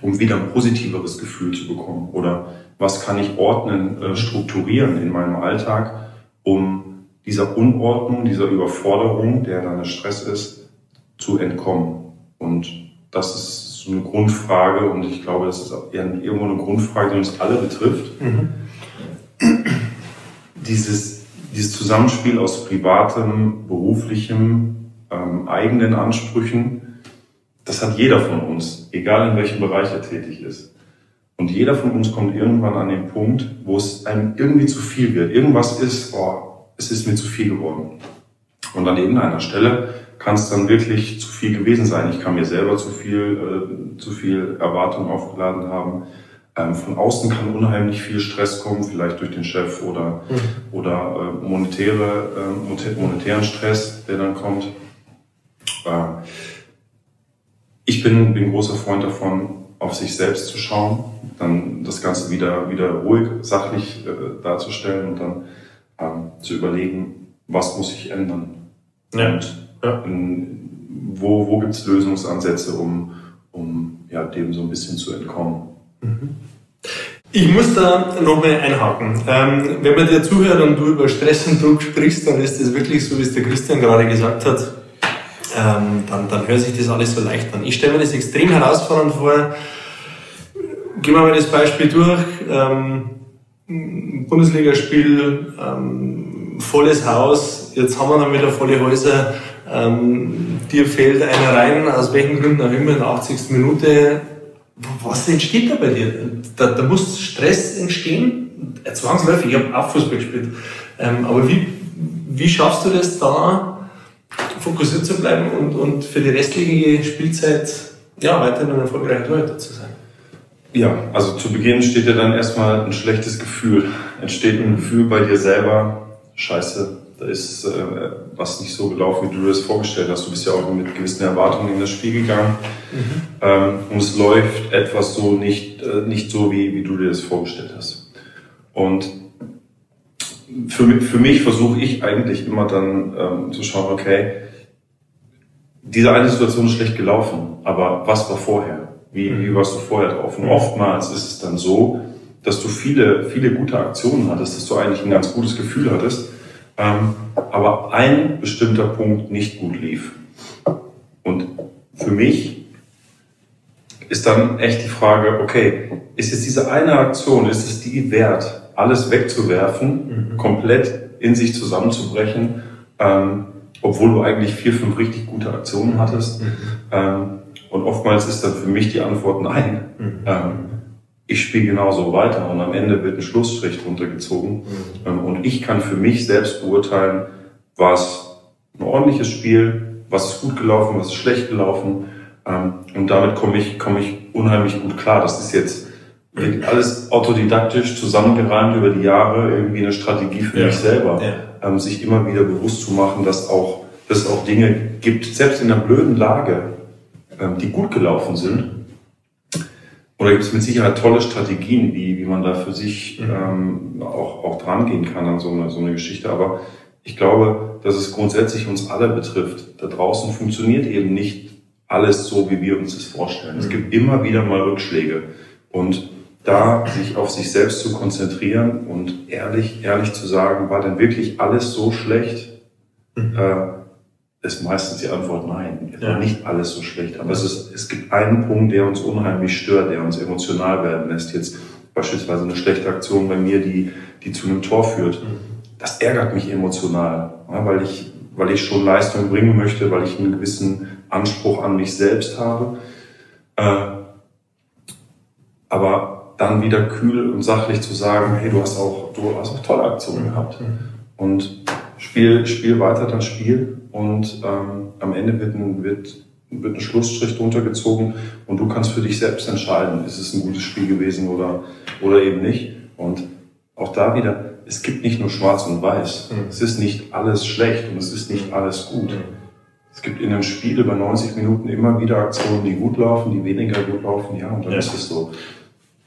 C: um wieder ein positiveres Gefühl zu bekommen? Oder was kann ich ordnen, äh, strukturieren in meinem Alltag, um dieser Unordnung, dieser Überforderung, der dann der Stress ist, zu entkommen. Und das ist so eine Grundfrage und ich glaube, das ist irgendwo eine Grundfrage, die uns alle betrifft. Mhm. Dieses, dieses Zusammenspiel aus privatem, beruflichem, ähm, eigenen Ansprüchen, das hat jeder von uns, egal in welchem Bereich er tätig ist. Und jeder von uns kommt irgendwann an den Punkt, wo es einem irgendwie zu viel wird. Irgendwas ist, oh, es ist mir zu viel geworden. Und an irgendeiner Stelle kann es dann wirklich zu viel gewesen sein. Ich kann mir selber zu viel, äh, zu viel Erwartung aufgeladen haben. Ähm, von außen kann unheimlich viel Stress kommen, vielleicht durch den Chef oder, mhm. oder äh, monetäre, äh, monetären Stress, der dann kommt. Äh, ich bin, bin großer Freund davon, auf sich selbst zu schauen, dann das Ganze wieder, wieder ruhig, sachlich äh, darzustellen und dann ähm, zu überlegen, was muss ich ändern. Ja. Und ja. In, wo, wo gibt es Lösungsansätze, um, um ja, dem so ein bisschen zu entkommen.
A: Ich muss da nochmal einhaken. Ähm, wenn man dir zuhört und du über Stress und Druck sprichst, dann ist es wirklich so, wie es der Christian gerade gesagt hat, ähm, dann, dann hört sich das alles so leicht an. Ich stelle mir das extrem herausfordernd vor. Gehen wir mal das Beispiel durch. Ähm, Bundesligaspiel, ähm, volles Haus, jetzt haben wir dann wieder volle Häuser. Ähm, dir fällt einer rein, aus welchen Gründen auch immer, in der 80. Minute. Was entsteht da bei dir? Da, da muss Stress entstehen, zwangsläufig. Ich habe auch Fußball gespielt. Ähm, aber wie, wie schaffst du das da, fokussiert zu bleiben und, und für die restliche Spielzeit ja, weiterhin ein erfolgreicher Torhüter zu sein.
C: Ja, also zu Beginn steht ja dann erstmal ein schlechtes Gefühl. Entsteht ein Gefühl bei dir selber, scheiße, da ist äh, was nicht so gelaufen, wie du das vorgestellt hast. Du bist ja auch mit gewissen Erwartungen in das Spiel gegangen. Mhm. Ähm, und es läuft etwas so nicht, äh, nicht so, wie, wie du dir das vorgestellt hast. Und für, für mich versuche ich eigentlich immer dann ähm, zu schauen, okay, diese eine Situation ist schlecht gelaufen, aber was war vorher? Wie, wie warst du vorher drauf? Und oftmals ist es dann so, dass du viele, viele gute Aktionen hattest, dass du eigentlich ein ganz gutes Gefühl hattest, ähm, aber ein bestimmter Punkt nicht gut lief. Und für mich ist dann echt die Frage, okay, ist jetzt diese eine Aktion, ist es die wert, alles wegzuwerfen, mhm. komplett in sich zusammenzubrechen, ähm, obwohl du eigentlich vier, fünf richtig gute Aktionen hattest? Mhm. Ähm, und oftmals ist dann für mich die Antwort nein. Mhm. Ich spiele genauso weiter und am Ende wird ein Schlussstrich drunter gezogen. Mhm. Ähm, und ich kann für mich selbst beurteilen, was ein ordentliches Spiel, was ist gut gelaufen, was ist schlecht gelaufen. Ähm, und damit komme ich, komme ich unheimlich gut klar. Das ist jetzt alles autodidaktisch zusammengereimt über die Jahre, irgendwie eine Strategie für ja. mich selber, ja. ähm, sich immer wieder bewusst zu machen, dass auch, dass es auch Dinge gibt, selbst in einer blöden Lage, die gut gelaufen sind. Oder gibt es mit Sicherheit tolle Strategien, wie, wie man da für sich mhm. ähm, auch, auch dran gehen kann an so eine, so eine Geschichte. Aber ich glaube, dass es grundsätzlich uns alle betrifft. Da draußen funktioniert eben nicht alles so, wie wir uns das vorstellen. Es mhm. gibt immer wieder mal Rückschläge. Und da sich auf sich selbst zu konzentrieren und ehrlich, ehrlich zu sagen, war denn wirklich alles so schlecht? Mhm. Äh, ist meistens die Antwort nein. Es ja. war nicht alles so schlecht. Aber es, ist, es gibt einen Punkt, der uns unheimlich stört, der uns emotional werden lässt. Jetzt beispielsweise eine schlechte Aktion bei mir, die, die zu einem Tor führt. Mhm. Das ärgert mich emotional, weil ich, weil ich schon Leistung bringen möchte, weil ich einen gewissen Anspruch an mich selbst habe. Äh, aber dann wieder kühl und sachlich zu sagen, hey, du hast auch, du hast auch tolle Aktionen gehabt. Mhm. Und spiel, spiel weiter das Spiel und ähm, am Ende wird ein, wird, wird ein Schlussstrich drunter gezogen und du kannst für dich selbst entscheiden, ist es ein gutes Spiel gewesen oder, oder eben nicht. Und auch da wieder, es gibt nicht nur schwarz und weiß. Mhm. Es ist nicht alles schlecht und es ist nicht alles gut. Mhm. Es gibt in einem Spiel über 90 Minuten immer wieder Aktionen, die gut laufen, die weniger gut laufen, ja, und dann ja. ist es so.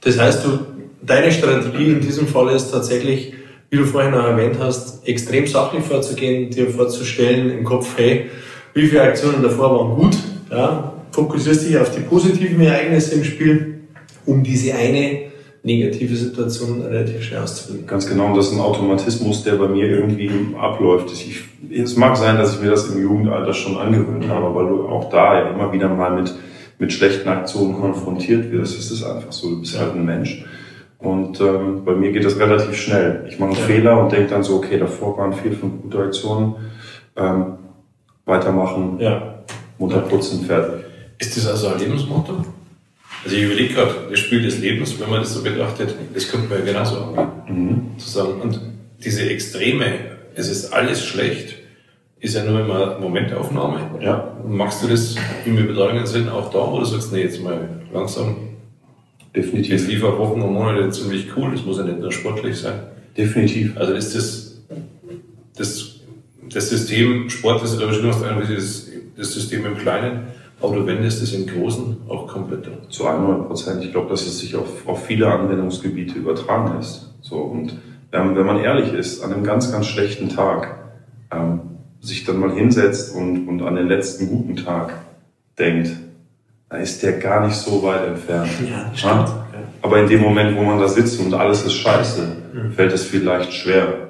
A: Das heißt, du, deine Strategie in diesem Fall ist tatsächlich, wie du vorhin auch erwähnt hast, extrem sachlich vorzugehen, dir vorzustellen im Kopf, hey, wie viele Aktionen davor waren gut, ja, fokussierst dich auf die positiven Ereignisse im Spiel, um diese eine negative Situation relativ schnell auszubilden.
C: Ganz genau, und das ist ein Automatismus, der bei mir irgendwie abläuft. Ich, es mag sein, dass ich mir das im Jugendalter schon angewöhnt habe, weil du auch da ja immer wieder mal mit, mit schlechten Aktionen konfrontiert wirst. Es ist einfach so, du bist halt ein Mensch. Und ähm, bei mir geht das relativ schnell. Ich mache einen ja. Fehler und denke dann so, okay, davor waren vier, fünf gute Aktionen. Ähm, weitermachen, ja. Munter putzen, fertig.
D: Ist das also ein Lebensmotto? Also ich überlege gerade, das Spiel des Lebens, wenn man das so betrachtet, das könnte man ja genauso angehen. Mhm. Zu sagen, und diese Extreme, es ist alles schlecht, ist ja nur immer Momentaufnahme. Ja. Machst du das im übertragenen Sinn auch da, wo du sagst, nee, jetzt mal langsam Definitiv. Es lief auch Wochen und Monate ziemlich cool, das muss ja nicht nur sportlich sein.
C: Definitiv.
D: Also ist das, das, das System, Sport ist, glaube ich, nur das, das System im Kleinen, aber du wendest es im Großen auch komplett
C: um. Zu 100 Prozent. Ich glaube, dass es sich auf, auf viele Anwendungsgebiete übertragen lässt. So, und ähm, wenn man ehrlich ist, an einem ganz, ganz schlechten Tag, ähm, sich dann mal hinsetzt und, und an den letzten guten Tag denkt, da ist der gar nicht so weit entfernt. Ja, stimmt. Ja? Aber in dem Moment, wo man da sitzt und alles ist scheiße, mhm. fällt es vielleicht schwer.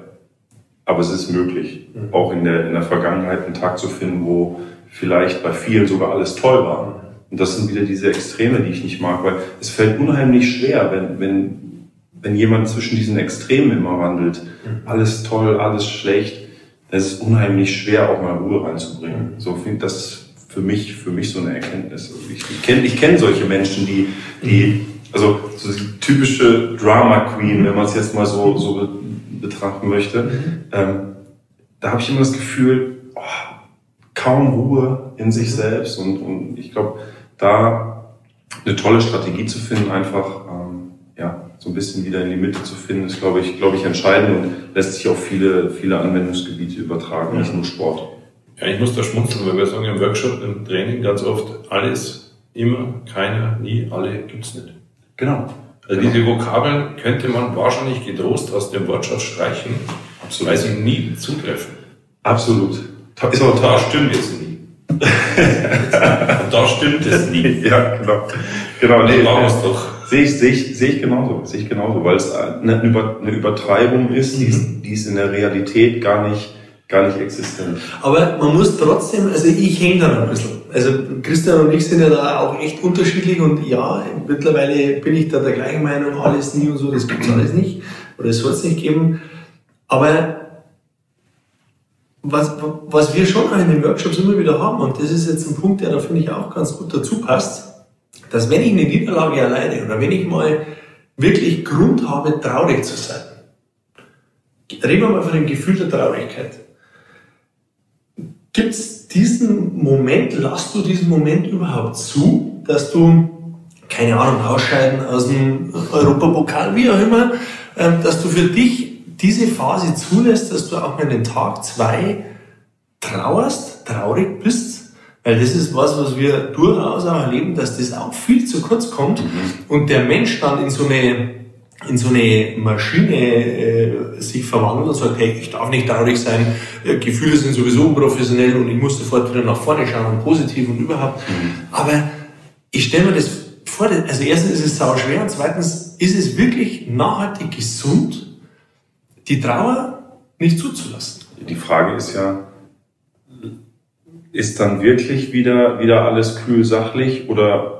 C: Aber es ist möglich, mhm. auch in der, in der Vergangenheit einen Tag zu finden, wo vielleicht bei vielen sogar alles toll war. Und das sind wieder diese Extreme, die ich nicht mag, weil es fällt unheimlich schwer, wenn, wenn, wenn jemand zwischen diesen Extremen immer wandelt. Mhm. Alles toll, alles schlecht. Es ist unheimlich schwer, auch mal Ruhe reinzubringen. So finde das für mich, für mich so eine Erkenntnis. Also ich, ich kenne ich kenn solche Menschen, die, die, also so die typische Drama Queen, wenn man es jetzt mal so, so betrachten möchte, mhm. ähm, da habe ich immer das Gefühl, oh, kaum Ruhe in sich selbst und, und ich glaube, da eine tolle Strategie zu finden, einfach ähm, ja, so ein bisschen wieder in die Mitte zu finden, ist, glaube ich, glaube ich, entscheidend und lässt sich auf viele, viele Anwendungsgebiete übertragen, nicht nur Sport.
D: Ja, ich muss da schmunzeln, weil wir sagen im Workshop, im Training ganz oft alles, immer, keiner, nie, alle gibt's nicht.
C: Genau.
D: Also genau. diese Vokabeln könnte man wahrscheinlich getrost aus dem Wortschatz streichen, Absolut. weil sie nie zutreffen.
C: Absolut.
D: Ist aber da stimmt jetzt nie. (laughs) Da stimmt es nicht.
C: ja, genau. Genau, nee,
D: machen wir
C: äh,
D: es doch.
C: Sehe ich, sehe ich, sehe ich genauso, sehe ich genauso, weil es eine, Über, eine Übertreibung ist, die, ist, die ist in der Realität gar nicht, gar nicht existent.
A: Aber man muss trotzdem, also ich hänge da noch ein bisschen. Also Christian und ich sind ja da auch echt unterschiedlich und ja, mittlerweile bin ich da der gleichen Meinung, alles nie und so, das gibt's alles nicht oder es soll es nicht geben. Aber was, was wir schon in den Workshops immer wieder haben, und das ist jetzt ein Punkt, der da finde ich auch ganz gut dazu passt, dass wenn ich eine Niederlage alleine oder wenn ich mal wirklich Grund habe, traurig zu sein, reden wir mal von dem Gefühl der Traurigkeit. Gibt es diesen Moment, lass du diesen Moment überhaupt zu, dass du, keine Ahnung, ausscheiden aus dem Europapokal, wie auch immer, ähm, dass du für dich diese Phase zulässt, dass du auch mal den Tag zwei trauerst, traurig bist, weil das ist was, was wir durchaus auch erleben, dass das auch viel zu kurz kommt und der Mensch dann in so eine, in so eine Maschine äh, sich verwandelt und sagt, hey, ich darf nicht traurig sein, äh, Gefühle sind sowieso unprofessionell und ich muss sofort wieder nach vorne schauen und positiv und überhaupt. Aber ich stelle mir das vor, also erstens ist es sau schwer und zweitens ist es wirklich nachhaltig gesund, die Trauer nicht zuzulassen.
C: Die Frage ist ja, ist dann wirklich wieder, wieder alles kühl sachlich oder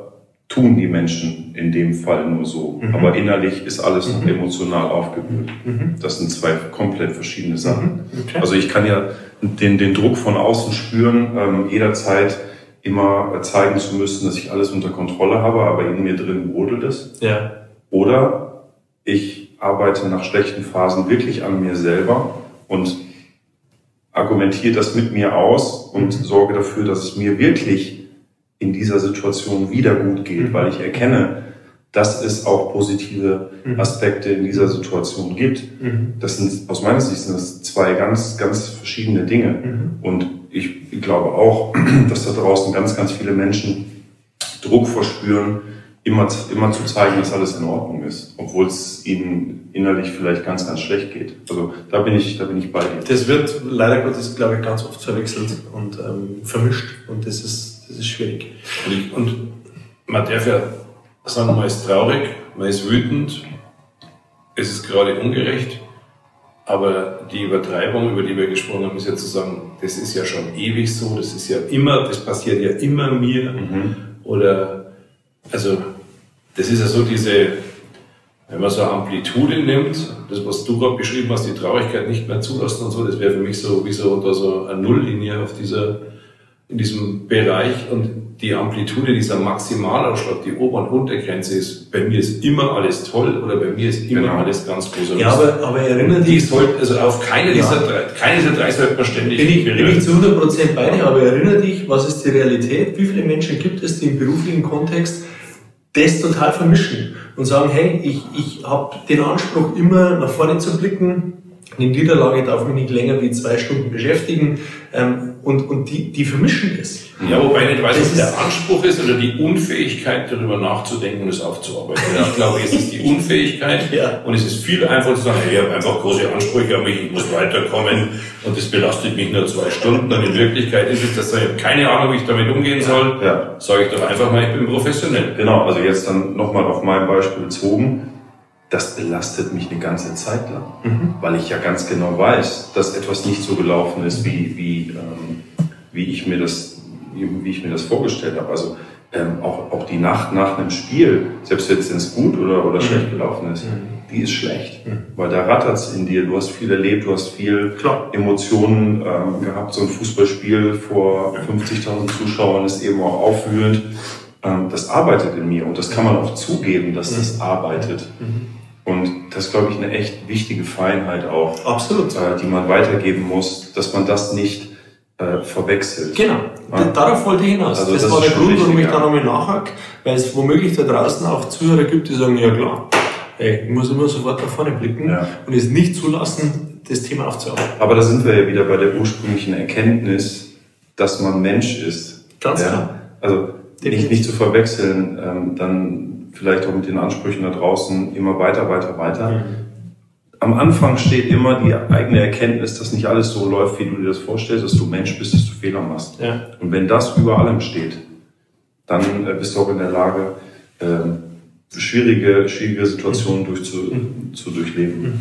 C: tun die Menschen in dem Fall nur so?
A: Mhm.
C: Aber innerlich ist alles noch emotional aufgewühlt.
A: Mhm.
C: Das sind zwei komplett verschiedene Sachen.
A: Okay.
C: Also ich kann ja den, den Druck von außen spüren, ähm, jederzeit immer zeigen zu müssen, dass ich alles unter Kontrolle habe, aber in mir drin brodelt es.
A: Ja.
C: Oder ich arbeite nach schlechten Phasen wirklich an mir selber und argumentiere das mit mir aus und sorge dafür, dass es mir wirklich in dieser Situation wieder gut geht, weil ich erkenne, dass es auch positive Aspekte in dieser Situation gibt. Das sind aus meiner Sicht sind das zwei ganz, ganz verschiedene Dinge. Und ich glaube auch, (clears throat) dass da draußen ganz, ganz viele Menschen Druck verspüren, immer, immer zu zeigen, dass alles in Ordnung ist, obwohl es ihnen innerlich vielleicht ganz, ganz schlecht geht. Also da bin ich, da bin ich bei dir.
A: Das wird leider Gottes, glaube ich, ganz oft verwechselt und ähm, vermischt und das ist, das ist schwierig.
D: Und, man darf ja sagen, man ist traurig, man ist wütend, es ist gerade ungerecht, aber die Übertreibung, über die wir gesprochen haben, ist ja zu sagen, das ist ja schon ewig so, das ist ja immer, das passiert ja immer mir. Oder, also, das ist ja so diese, wenn man so eine Amplitude nimmt, das, was du gerade beschrieben hast, die Traurigkeit nicht mehr zulassen und so, das wäre für mich so wie so, da so eine Nulllinie auf dieser, in diesem Bereich und die Amplitude dieser Maximalausschlag, die Ober- und Untergrenze ist, bei mir ist immer alles toll oder bei mir ist immer
C: Genau.
D: alles ganz groß.
A: Ja, aber, aber erinnere
D: die
A: dich,
D: also auf keine dieser drei, keine dieser drei sollte man ständig
A: bin ich, bin ich zu 100% bei dir, aber erinnere dich, was ist die Realität? Wie viele Menschen gibt es, die im beruflichen Kontext das total vermischen und sagen, hey, ich, ich habe den Anspruch, immer nach vorne zu blicken, eine Niederlage darf mich nicht länger wie zwei Stunden beschäftigen ähm, und, und die, die vermischen das.
D: Ja, wobei ich nicht weiß, ob der Anspruch ist oder die Unfähigkeit, darüber nachzudenken und es aufzuarbeiten. Ich glaube, es ist die Unfähigkeit
A: Ja.
D: und es ist viel einfacher zu sagen, ich habe einfach große Ansprüche an mich, ich muss weiterkommen und das belastet mich nur zwei Stunden. Und in Wirklichkeit ist es, dass ich keine Ahnung, wie ich damit umgehen soll.
C: Ja.
D: Sage ich doch einfach mal, ich bin professionell.
C: Genau, also jetzt dann nochmal auf mein Beispiel bezogen. Das belastet mich eine ganze Zeit lang, weil ich ja ganz genau weiß, dass etwas nicht so gelaufen ist, wie, wie, ähm, wie, ich, mir das, wie, ich mir das vorgestellt habe. Also ähm, auch, auch die Nacht nach einem Spiel, selbst wenn es gut oder, oder schlecht gelaufen ist, die ist schlecht, weil da rattert's in dir. Du hast viel erlebt, du hast viel
A: Klar.
C: Emotionen ähm, gehabt. So ein Fußballspiel vor 50.000 Zuschauern ist eben auch aufwühlend. Ähm, das arbeitet in mir und das kann man auch zugeben, dass das arbeitet. Und das ist, glaube ich, eine echt wichtige Feinheit auch,
A: Absolut.
C: äh, die man weitergeben muss, dass man das nicht äh, verwechselt.
A: Genau,
C: Ja.
A: Darauf wollte ich hinaus.
C: Also
A: das,
C: das
A: war der Grund, warum ich da nochmal nachhake, weil es womöglich da draußen auch Zuhörer gibt, die sagen, ja klar, ey, ich muss immer sofort nach vorne blicken
C: Ja.
A: und es nicht zulassen, das Thema aufzuarbeiten.
C: Aber da sind wir ja wieder bei der ursprünglichen Erkenntnis, dass man Mensch ist.
A: Ganz klar.
C: Also nicht, nicht zu verwechseln, ähm, dann vielleicht auch mit den Ansprüchen da draußen immer weiter, weiter, weiter. am Anfang steht immer die eigene Erkenntnis, dass nicht alles so läuft, wie du dir das vorstellst, dass du Mensch bist, dass du Fehler machst.
A: Ja.
C: Und wenn das über allem steht, dann äh, bist du auch in der Lage, ähm, schwierige, schwierige Situationen durchzu, zu durchleben.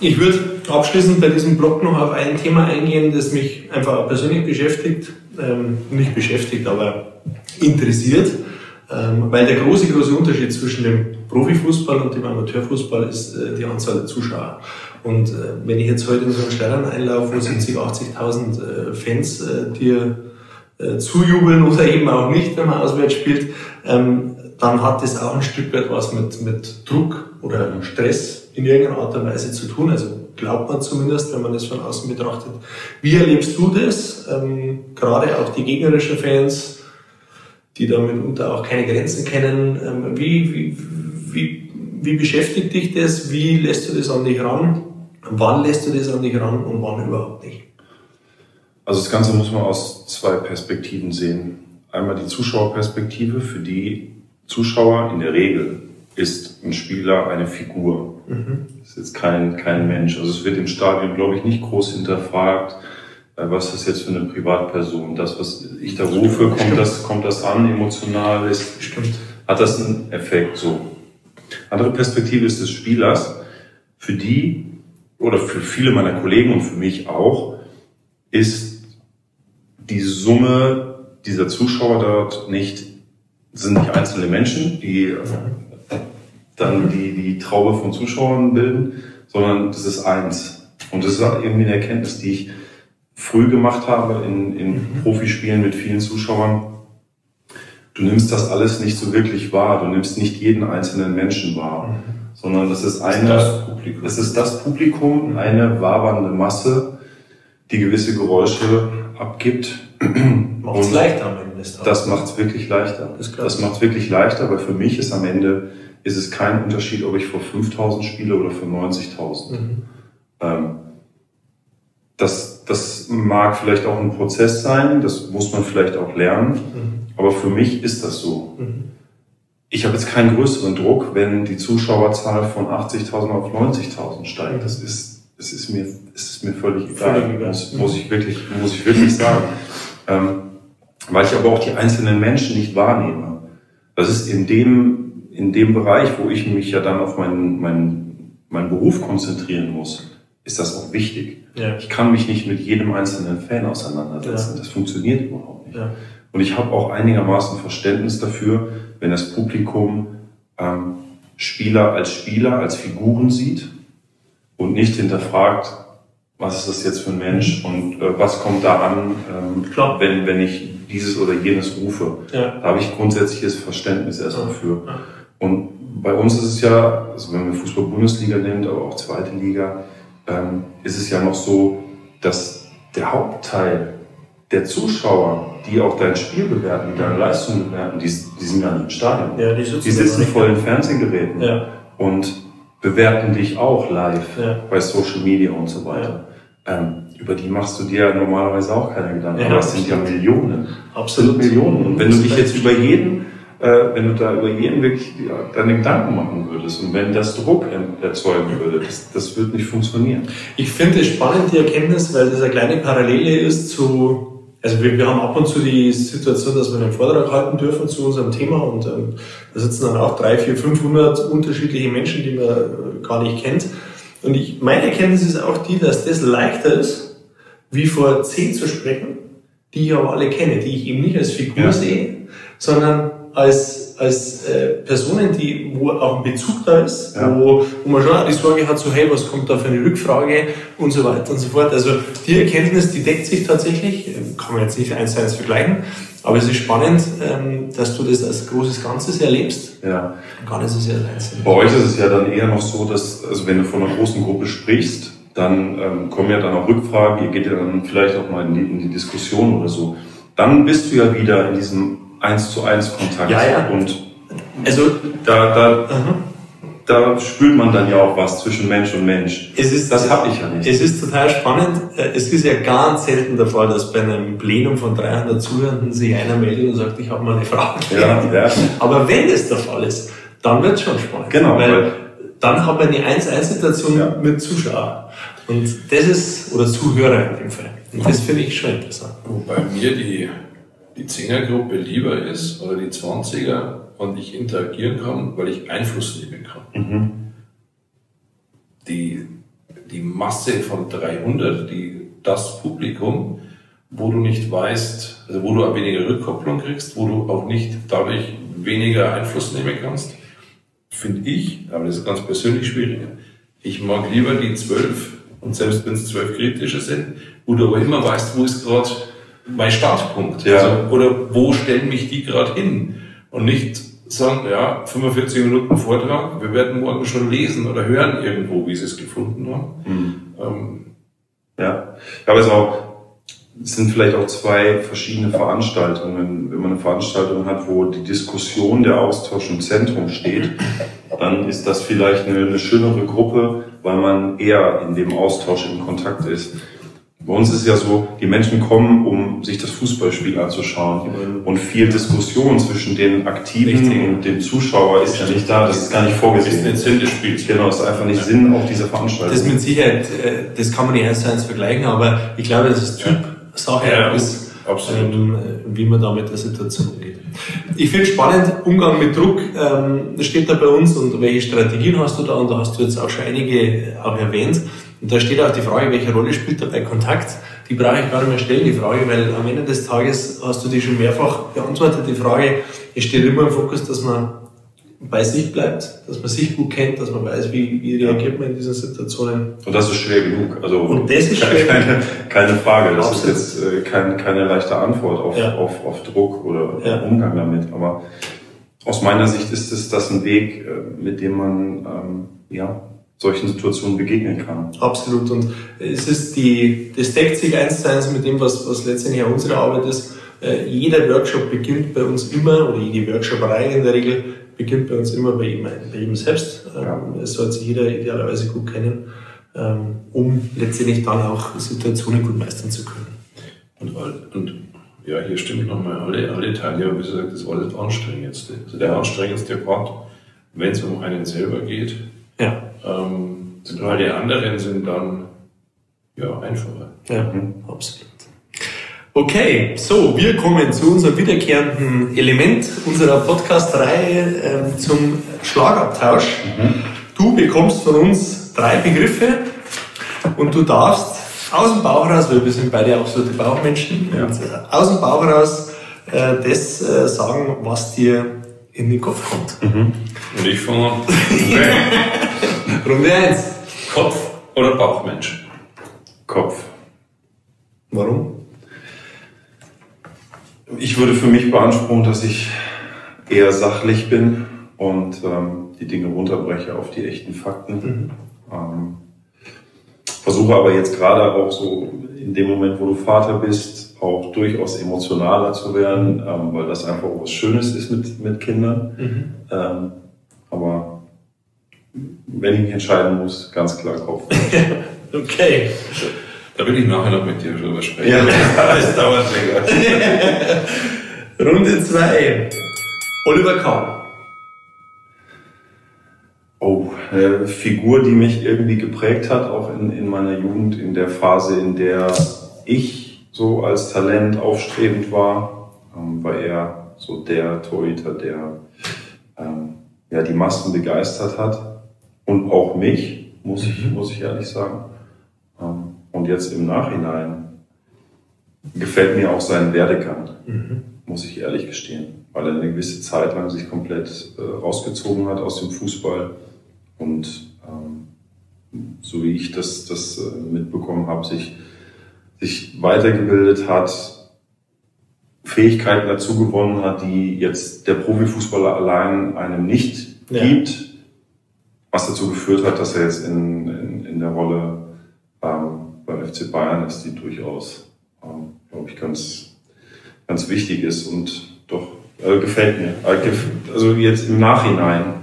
A: Ich würde abschließend bei diesem Blog noch auf ein Thema eingehen, das mich einfach persönlich beschäftigt, ähm, nicht beschäftigt, aber interessiert, weil der große, große Unterschied zwischen dem Profifußball und dem Amateurfußball ist äh, die Anzahl der Zuschauer. Und äh, wenn ich jetzt heute in so einen Stadion einlaufe, wo 70, 80.000 äh, Fans dir zujubeln oder eben auch nicht, wenn man auswärts spielt, ähm, dann hat das auch ein Stück weit was mit, mit Druck oder Stress in irgendeiner Art und Weise zu tun. Also glaubt man zumindest, wenn man das von außen betrachtet. Wie erlebst du das? Ähm, gerade auch die gegnerischen Fans, die da mitunter auch keine Grenzen kennen. Ähm, wie, wie, wie, wie beschäftigt dich das? Wie lässt du das an dich ran? Wann lässt du das an dich ran und wann überhaupt nicht?
C: Also das Ganze muss man aus zwei Perspektiven sehen. Einmal die Zuschauerperspektive, für die Zuschauer in der Regel ist ein Spieler eine Figur. Mhm. Ist jetzt kein, kein Mensch. Also es wird im Stadion, glaube ich, nicht groß hinterfragt, was ist das jetzt für eine Privatperson? Das, was ich da rufe, kommt das, kommt das an, emotional ist,
A: Stimmt.
C: hat das einen Effekt so. Andere Perspektive ist des Spielers, für die oder für viele meiner Kollegen und für mich auch, ist die Summe dieser Zuschauer dort nicht, sind nicht einzelne Menschen, die äh, dann die, die Traube von Zuschauern bilden, sondern das ist eins. Und das ist irgendwie eine Erkenntnis, die ich früh gemacht habe in, in Profispielen mit vielen Zuschauern. Du nimmst das alles nicht so wirklich wahr. Du nimmst nicht jeden einzelnen Menschen wahr, sondern das ist eine,
D: das Publikum.
C: es ist das Publikum, eine wabernde Masse, die gewisse Geräusche abgibt.
A: Macht es leichter am Ende des Tages.
C: Das macht es wirklich leichter.
A: Das.
C: Das macht es wirklich leichter, weil für mich ist am Ende ist es kein Unterschied, ob ich vor 5000 spiele oder vor 90.000.
A: Mhm.
C: Ähm, das, das mag vielleicht auch ein Prozess sein, das muss man vielleicht auch lernen,
A: Mhm.
C: aber für mich ist das so.
A: Mhm.
C: Ich habe jetzt keinen größeren Druck, wenn die Zuschauerzahl von 80.000 auf 90.000 steigt. Das ist, es ist mir, es ist mir völlig egal.
A: Völlig egal.
C: Muss, muss ich wirklich, muss ich wirklich sagen. (laughs) Ähm, weil ich aber auch die einzelnen Menschen nicht wahrnehme. Das ist in dem, in dem Bereich, wo ich mich ja dann auf meinen, meinen, meinen Beruf konzentrieren muss, ist das auch wichtig.
A: Ja.
C: Ich kann mich nicht mit jedem einzelnen Fan auseinandersetzen.
A: Ja.
C: Das funktioniert überhaupt nicht.
A: Ja.
C: Und ich habe auch einigermaßen Verständnis dafür, wenn das Publikum ähm, Spieler als Spieler, als Figuren sieht und nicht hinterfragt, was ist das jetzt für ein Mensch und äh, was kommt da an, ähm,
A: Klar.
C: wenn, wenn ich dieses oder jenes rufe.
A: Ja.
C: Da habe ich grundsätzliches Verständnis erstmal für. Und bei uns ist es ja, also wenn man Fußball-Bundesliga nimmt, aber auch zweite Liga, ähm, ist es ja noch so, dass der Hauptteil der Zuschauer, die auch dein Spiel bewerten, die deine Leistung bewerten, die, die sind ja nicht im Stadion.
A: Ja, die sitzen
C: die sitzen vor den. Fernsehgeräten
A: Ja.
C: und bewerten dich auch live
A: Ja.
C: bei Social Media und so weiter. Ähm, über die machst du dir normalerweise auch keine Gedanken. Aber es sind ja Millionen.
A: Absolut.
C: Millionen. Und wenn du dich jetzt über jeden, äh, wenn du da über jeden wirklich ja, deine Gedanken machen würdest und wenn das Druck er- erzeugen würde, das, das wird nicht funktionieren.
A: Ich finde es spannend, die Erkenntnis, weil das eine kleine Parallele ist zu, also wir, wir haben ab und zu die Situation, dass wir einen Vortrag halten dürfen zu unserem Thema und ähm, da sitzen dann auch drei, vier, 500 unterschiedliche Menschen, die man äh, gar nicht kennt. Und ich, meine Erkenntnis ist auch die, dass das leichter ist, wie vor zehn zu sprechen, die ich aber alle kenne, die ich eben nicht als Figur
C: Ja.
A: sehe, sondern als, als äh, Personen, die, wo auch ein Bezug da ist,
C: Ja.
A: wo, wo man schon auch die Sorge hat, so hey, was kommt da für eine Rückfrage und so weiter und so fort. Also die Erkenntnis, die deckt sich tatsächlich, ähm, kann man jetzt nicht eins zu eins vergleichen, aber es ist spannend, ähm, dass du das als großes Ganzes erlebst.
C: Ja.
A: Gar nicht so sehr als Einzelne.
C: Bei euch ist es ja dann eher noch so, dass, also wenn du von einer großen Gruppe sprichst, dann ähm, kommen ja dann auch Rückfragen, ihr geht ja dann vielleicht auch mal in die, in die Diskussion oder so. Dann bist du ja wieder in diesem eins zu eins Kontakt.
A: Ja, ja.
C: Und
A: Also
C: da, da,
A: aha.
C: da spürt man dann ja auch was zwischen Mensch und Mensch.
A: Es ist,
C: Das habe ich ja nicht.
A: Es ist total spannend. Äh, Es ist ja ganz selten der Fall, dass bei einem Plenum von 300 Zuhörenden sich einer meldet und sagt, ich habe mal eine Frage.
C: Ja, ja.
A: Aber wenn das der Fall ist, dann wird es schon spannend.
C: Genau,
A: Weil
C: weil-
A: dann hat man eine 1-1-Situation
C: Ja.
A: mit Zuschauer. Und das ist, oder Zuhörer in dem Fall. Und das finde ich schon interessant.
D: Wobei mir die, die 10er-Gruppe lieber ist oder die 20er und ich interagieren kann, weil ich Einfluss nehmen kann. Die, die Masse von 300, die, das Publikum, wo du nicht weißt, also wo du auch weniger Rückkopplung kriegst, wo du auch nicht dadurch weniger Einfluss nehmen kannst, finde ich, aber das ist ganz persönlich schwieriger. Ich mag lieber die zwölf, und selbst wenn es zwölf kritische sind, wo du aber immer weißt, wo ist gerade mein Startpunkt.
C: Ja.
D: Also, oder wo stellen mich die gerade hin? Und nicht sagen, ja, 45 Minuten Vortrag, wir werden morgen schon lesen oder hören irgendwo, wie sie es gefunden haben. Ähm,
C: Ja, glaube, es auch, es sind vielleicht auch zwei verschiedene Veranstaltungen. Wenn man eine Veranstaltung hat, wo die Diskussion, der Austausch im Zentrum steht, dann ist das vielleicht eine, eine schönere Gruppe, weil man eher in dem Austausch in Kontakt ist. Bei uns ist es ja so, die Menschen kommen, um sich das Fußballspiel anzuschauen. Und viel Diskussion zwischen den Aktiven
D: Richtig.
C: und dem Zuschauer ist ja nicht da. Das ist gar nicht
D: ist
C: vorgesehen.
D: nicht Sinn des Spiels.
C: Genau, das ist einfach nicht Sinn auch dieser Veranstaltung.
A: Das mit Sicherheit, äh, das kann man nicht eins zu eins vergleichen, aber ich glaube, dass es Typsache
D: Ja,
A: ist,
D: absolut.
A: ähm, wie man da mit der Situation umgeht. Ich finde spannend, Umgang mit Druck, ähm, das steht da bei uns und welche Strategien hast du da und da hast du jetzt auch schon einige auch erwähnt. Und da steht auch die Frage, welche Rolle spielt dabei Kontakt? Die brauche ich gar nicht mehr stellen, die Frage, weil am Ende des Tages hast du die schon mehrfach beantwortet. Die Frage, es steht immer im Fokus, dass man bei sich bleibt, dass man sich gut kennt, dass man weiß, wie, wie reagiert man in diesen Situationen.
C: Und das ist schwer genug. Also
A: Und das ist
C: keine,
A: schwer
C: keine, keine Frage. Das
A: Absolut.
C: ist jetzt äh, kein, keine leichte Antwort auf,
A: Ja.
C: auf, auf Druck oder
A: Ja.
C: Umgang damit. Aber aus meiner Sicht ist es das ein Weg, äh, mit dem man ähm, ja, solchen Situationen begegnen kann.
A: Absolut. Und es ist die, das deckt sich eins zu eins mit dem, was, was letztendlich auch unsere Arbeit ist. Äh, Jeder Workshop beginnt bei uns immer, oder jede Workshop-Reihe in der Regel, beginnt bei uns immer bei ihm, bei ihm selbst. Ähm,
C: Ja.
A: Es sollte sich jeder idealerweise gut kennen, ähm, um letztendlich dann auch Situationen gut meistern zu können.
D: Und, und ja, hier stimmt nochmal, alle, alle Teilnehmer, wie gesagt, das war das Anstrengendste. Also der anstrengendste Part, wenn es um einen selber geht. Ähm, und alle anderen sind dann ja einfacher.
A: ja, absolut. Okay, so, wir kommen zu unserem wiederkehrenden Element unserer Podcast-Reihe ähm, zum Schlagabtausch. Du bekommst von uns drei Begriffe und du darfst aus dem Bauch raus, weil wir sind beide absolute Bauchmenschen,
C: Ja.
A: und, äh, aus dem Bauch raus äh, das äh, sagen, was dir in den Kopf kommt.
D: Und ich fange an. (laughs) (laughs)
A: Runde 1.
D: Kopf oder Bauchmensch?
C: Kopf.
A: Warum?
C: Ich würde für mich beanspruchen, dass ich eher sachlich bin und ähm, die Dinge runterbreche auf die echten Fakten. Ähm, versuche aber jetzt gerade auch so in dem Moment, wo du Vater bist, auch durchaus emotionaler zu werden, ähm, weil das einfach was Schönes ist mit, mit Kindern. Ähm, aber wenn ich mich entscheiden muss, ganz klar Kopf. (laughs)
A: Okay.
D: Da will ich nachher noch mit dir drüber sprechen.
C: Ja, (laughs) das dauert länger. (laughs)
A: Runde 2. Oliver Kahn.
C: Oh, eine Figur, die mich irgendwie geprägt hat, auch in, in meiner Jugend, in der Phase, in der ich so als Talent aufstrebend war, ähm, war er so der Torhüter, der ähm, ja, die Massen begeistert hat und auch mich, muss ich, muss ich ehrlich sagen. Ähm, und jetzt im Nachhinein gefällt mir auch sein Werdegang, muss ich ehrlich gestehen, weil er eine gewisse Zeit lang sich komplett äh, rausgezogen hat aus dem Fußball und ähm, so wie ich das, das äh, mitbekommen habe, sich, sich weitergebildet hat, Fähigkeiten dazu gewonnen hat, die jetzt der Profifußballer allein einem nicht
A: Ja.
C: gibt, was dazu geführt hat, dass er jetzt in, in, in der Rolle ähm, beim FC Bayern ist, die durchaus, ähm, glaube ich, ganz, ganz wichtig ist und doch äh, gefällt mir. Äh, Also jetzt im Nachhinein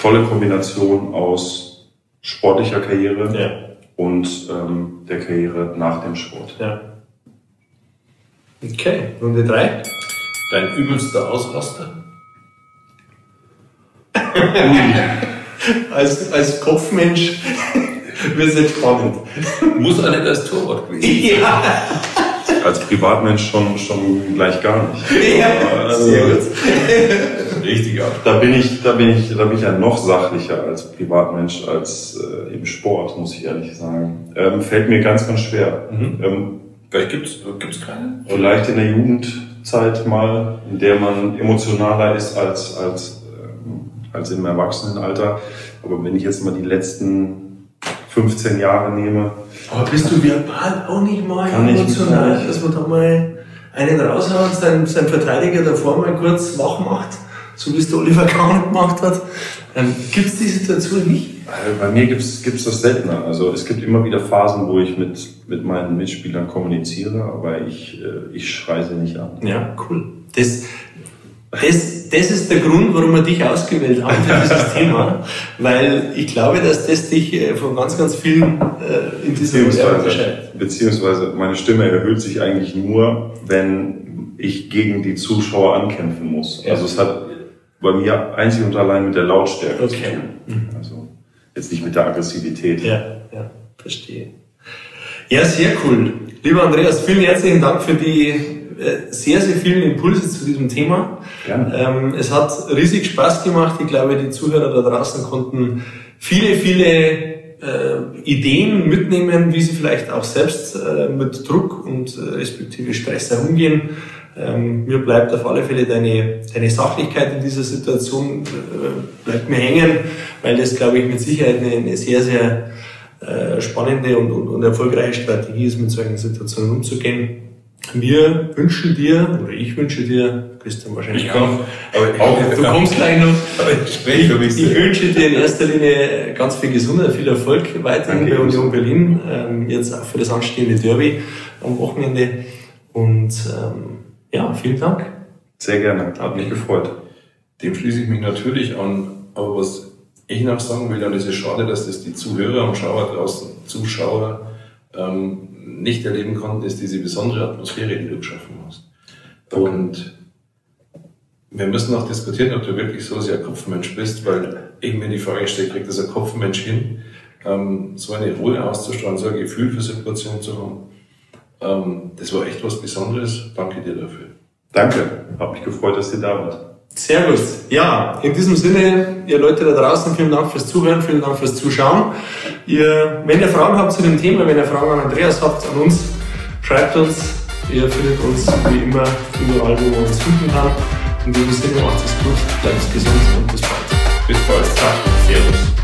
C: tolle Kombination aus sportlicher Karriere
A: Ja.
C: und ähm, der Karriere nach dem Sport.
A: ja. Okay, Runde 3.
D: Dein übelster Ausraster? (laughs) (laughs)
A: als, als Kopfmensch (laughs) es jetzt spannend.
D: Muss auch nicht als Torwart gewesen
A: Ja,
C: Als Privatmensch schon, schon gleich gar nicht.
A: ja
C: Also,
A: sehr gut.
D: Richtig ab.
C: Da bin ich, da bin ich, da bin ich ja noch sachlicher als Privatmensch als äh, im Sport, muss ich ehrlich sagen. Ähm, fällt mir ganz, ganz schwer. Ähm,
D: Vielleicht gibt's gibt's keine.
C: vielleicht in der Jugendzeit mal, in der man emotionaler ist als, als, als im Erwachsenenalter. Aber wenn ich jetzt mal die letzten 15 Jahre nehme,
A: Aber bist du verbal auch nicht mal emotional,
C: nicht.
A: dass man da mal einen raushaut, sein, sein Verteidiger davor mal kurz wach macht, so wie es der Oliver Kahn gemacht hat? Ähm, Gibt es die Situation nicht?
C: Äh, Bei mir gibt's gibt's das seltener. Also es gibt immer wieder Phasen, wo ich mit, mit meinen Mitspielern kommuniziere, aber ich, äh, ich schreie sie nicht an.
A: Ja, cool. Das, das, das ist der Grund, warum wir dich ausgewählt haben für dieses (laughs) Thema, weil ich glaube, dass das dich äh, von ganz, ganz vielen äh, in dieser
C: Beziehungsweise,
A: unterscheidet.
C: beziehungsweise meine Stimme erhöht sich eigentlich nur, wenn ich gegen die Zuschauer ankämpfen muss.
A: Ja.
C: Also es hat bei mir einzig und allein mit der Lautstärke zu
A: Okay.
C: tun. Also jetzt nicht mit der Aggressivität.
A: Ja, ja, verstehe. Ja, sehr cool. Lieber Andreas, vielen herzlichen Dank für die sehr, sehr vielen Impulse zu diesem Thema.
C: Gerne.
A: Ähm, es hat riesig Spaß gemacht. Ich glaube, die Zuhörer da draußen konnten viele, viele äh, Ideen mitnehmen, wie sie vielleicht auch selbst äh, mit Druck und äh, respektive Stress umgehen. Ähm, mir bleibt auf alle Fälle deine, deine Sachlichkeit in dieser Situation bleibt mir hängen, weil das, glaube ich, mit Sicherheit eine, eine sehr, sehr spannende und, und, und erfolgreiche Strategie ist, mit solchen Situationen umzugehen. Wir wünschen dir, oder ich wünsche dir, Christian wahrscheinlich
D: Ich
A: auch,
D: aber
A: auch, du kommst gleich noch.
D: Aber ich spreche
A: Ich
D: selbst.
A: wünsche dir in erster Linie ganz viel Gesundheit, viel Erfolg weiterhin
C: Danke,
A: bei Union. Berlin, ähm, jetzt auch für das anstehende Derby am Wochenende. Und ähm, ja, vielen Dank.
C: Sehr gerne. Hat mich gefreut.
D: Dem schließe ich mich natürlich an. Aber was ich noch sagen will, und es ist schade, dass das die Zuhörer und Schauer draußen, Zuschauer, ähm, nicht erleben konnten, ist diese besondere Atmosphäre, die du geschaffen hast. Und wir müssen auch diskutieren, ob du wirklich so sehr Kopfmensch bist, weil ich mir die Frage stelle, kriegt das ein Kopfmensch hin, ähm, so eine Ruhe auszustrahlen, so ein Gefühl für Situationen zu haben. Ähm, das war echt was Besonderes. Danke dir dafür.
C: Danke. Hat mich gefreut, dass ihr da wart.
A: Sehr gut. Ja, in diesem Sinne, ihr Leute da draußen, vielen Dank fürs Zuhören, vielen Dank fürs Zuschauen. Ihr, wenn ihr Fragen habt zu dem Thema, wenn ihr Fragen an Andreas habt, an uns, schreibt uns. Ihr findet uns wie immer überall, wo man uns finden kann. In diesem Sinne, macht es gut, bleibt gesund und bis bald.
D: Bis bald. Ciao.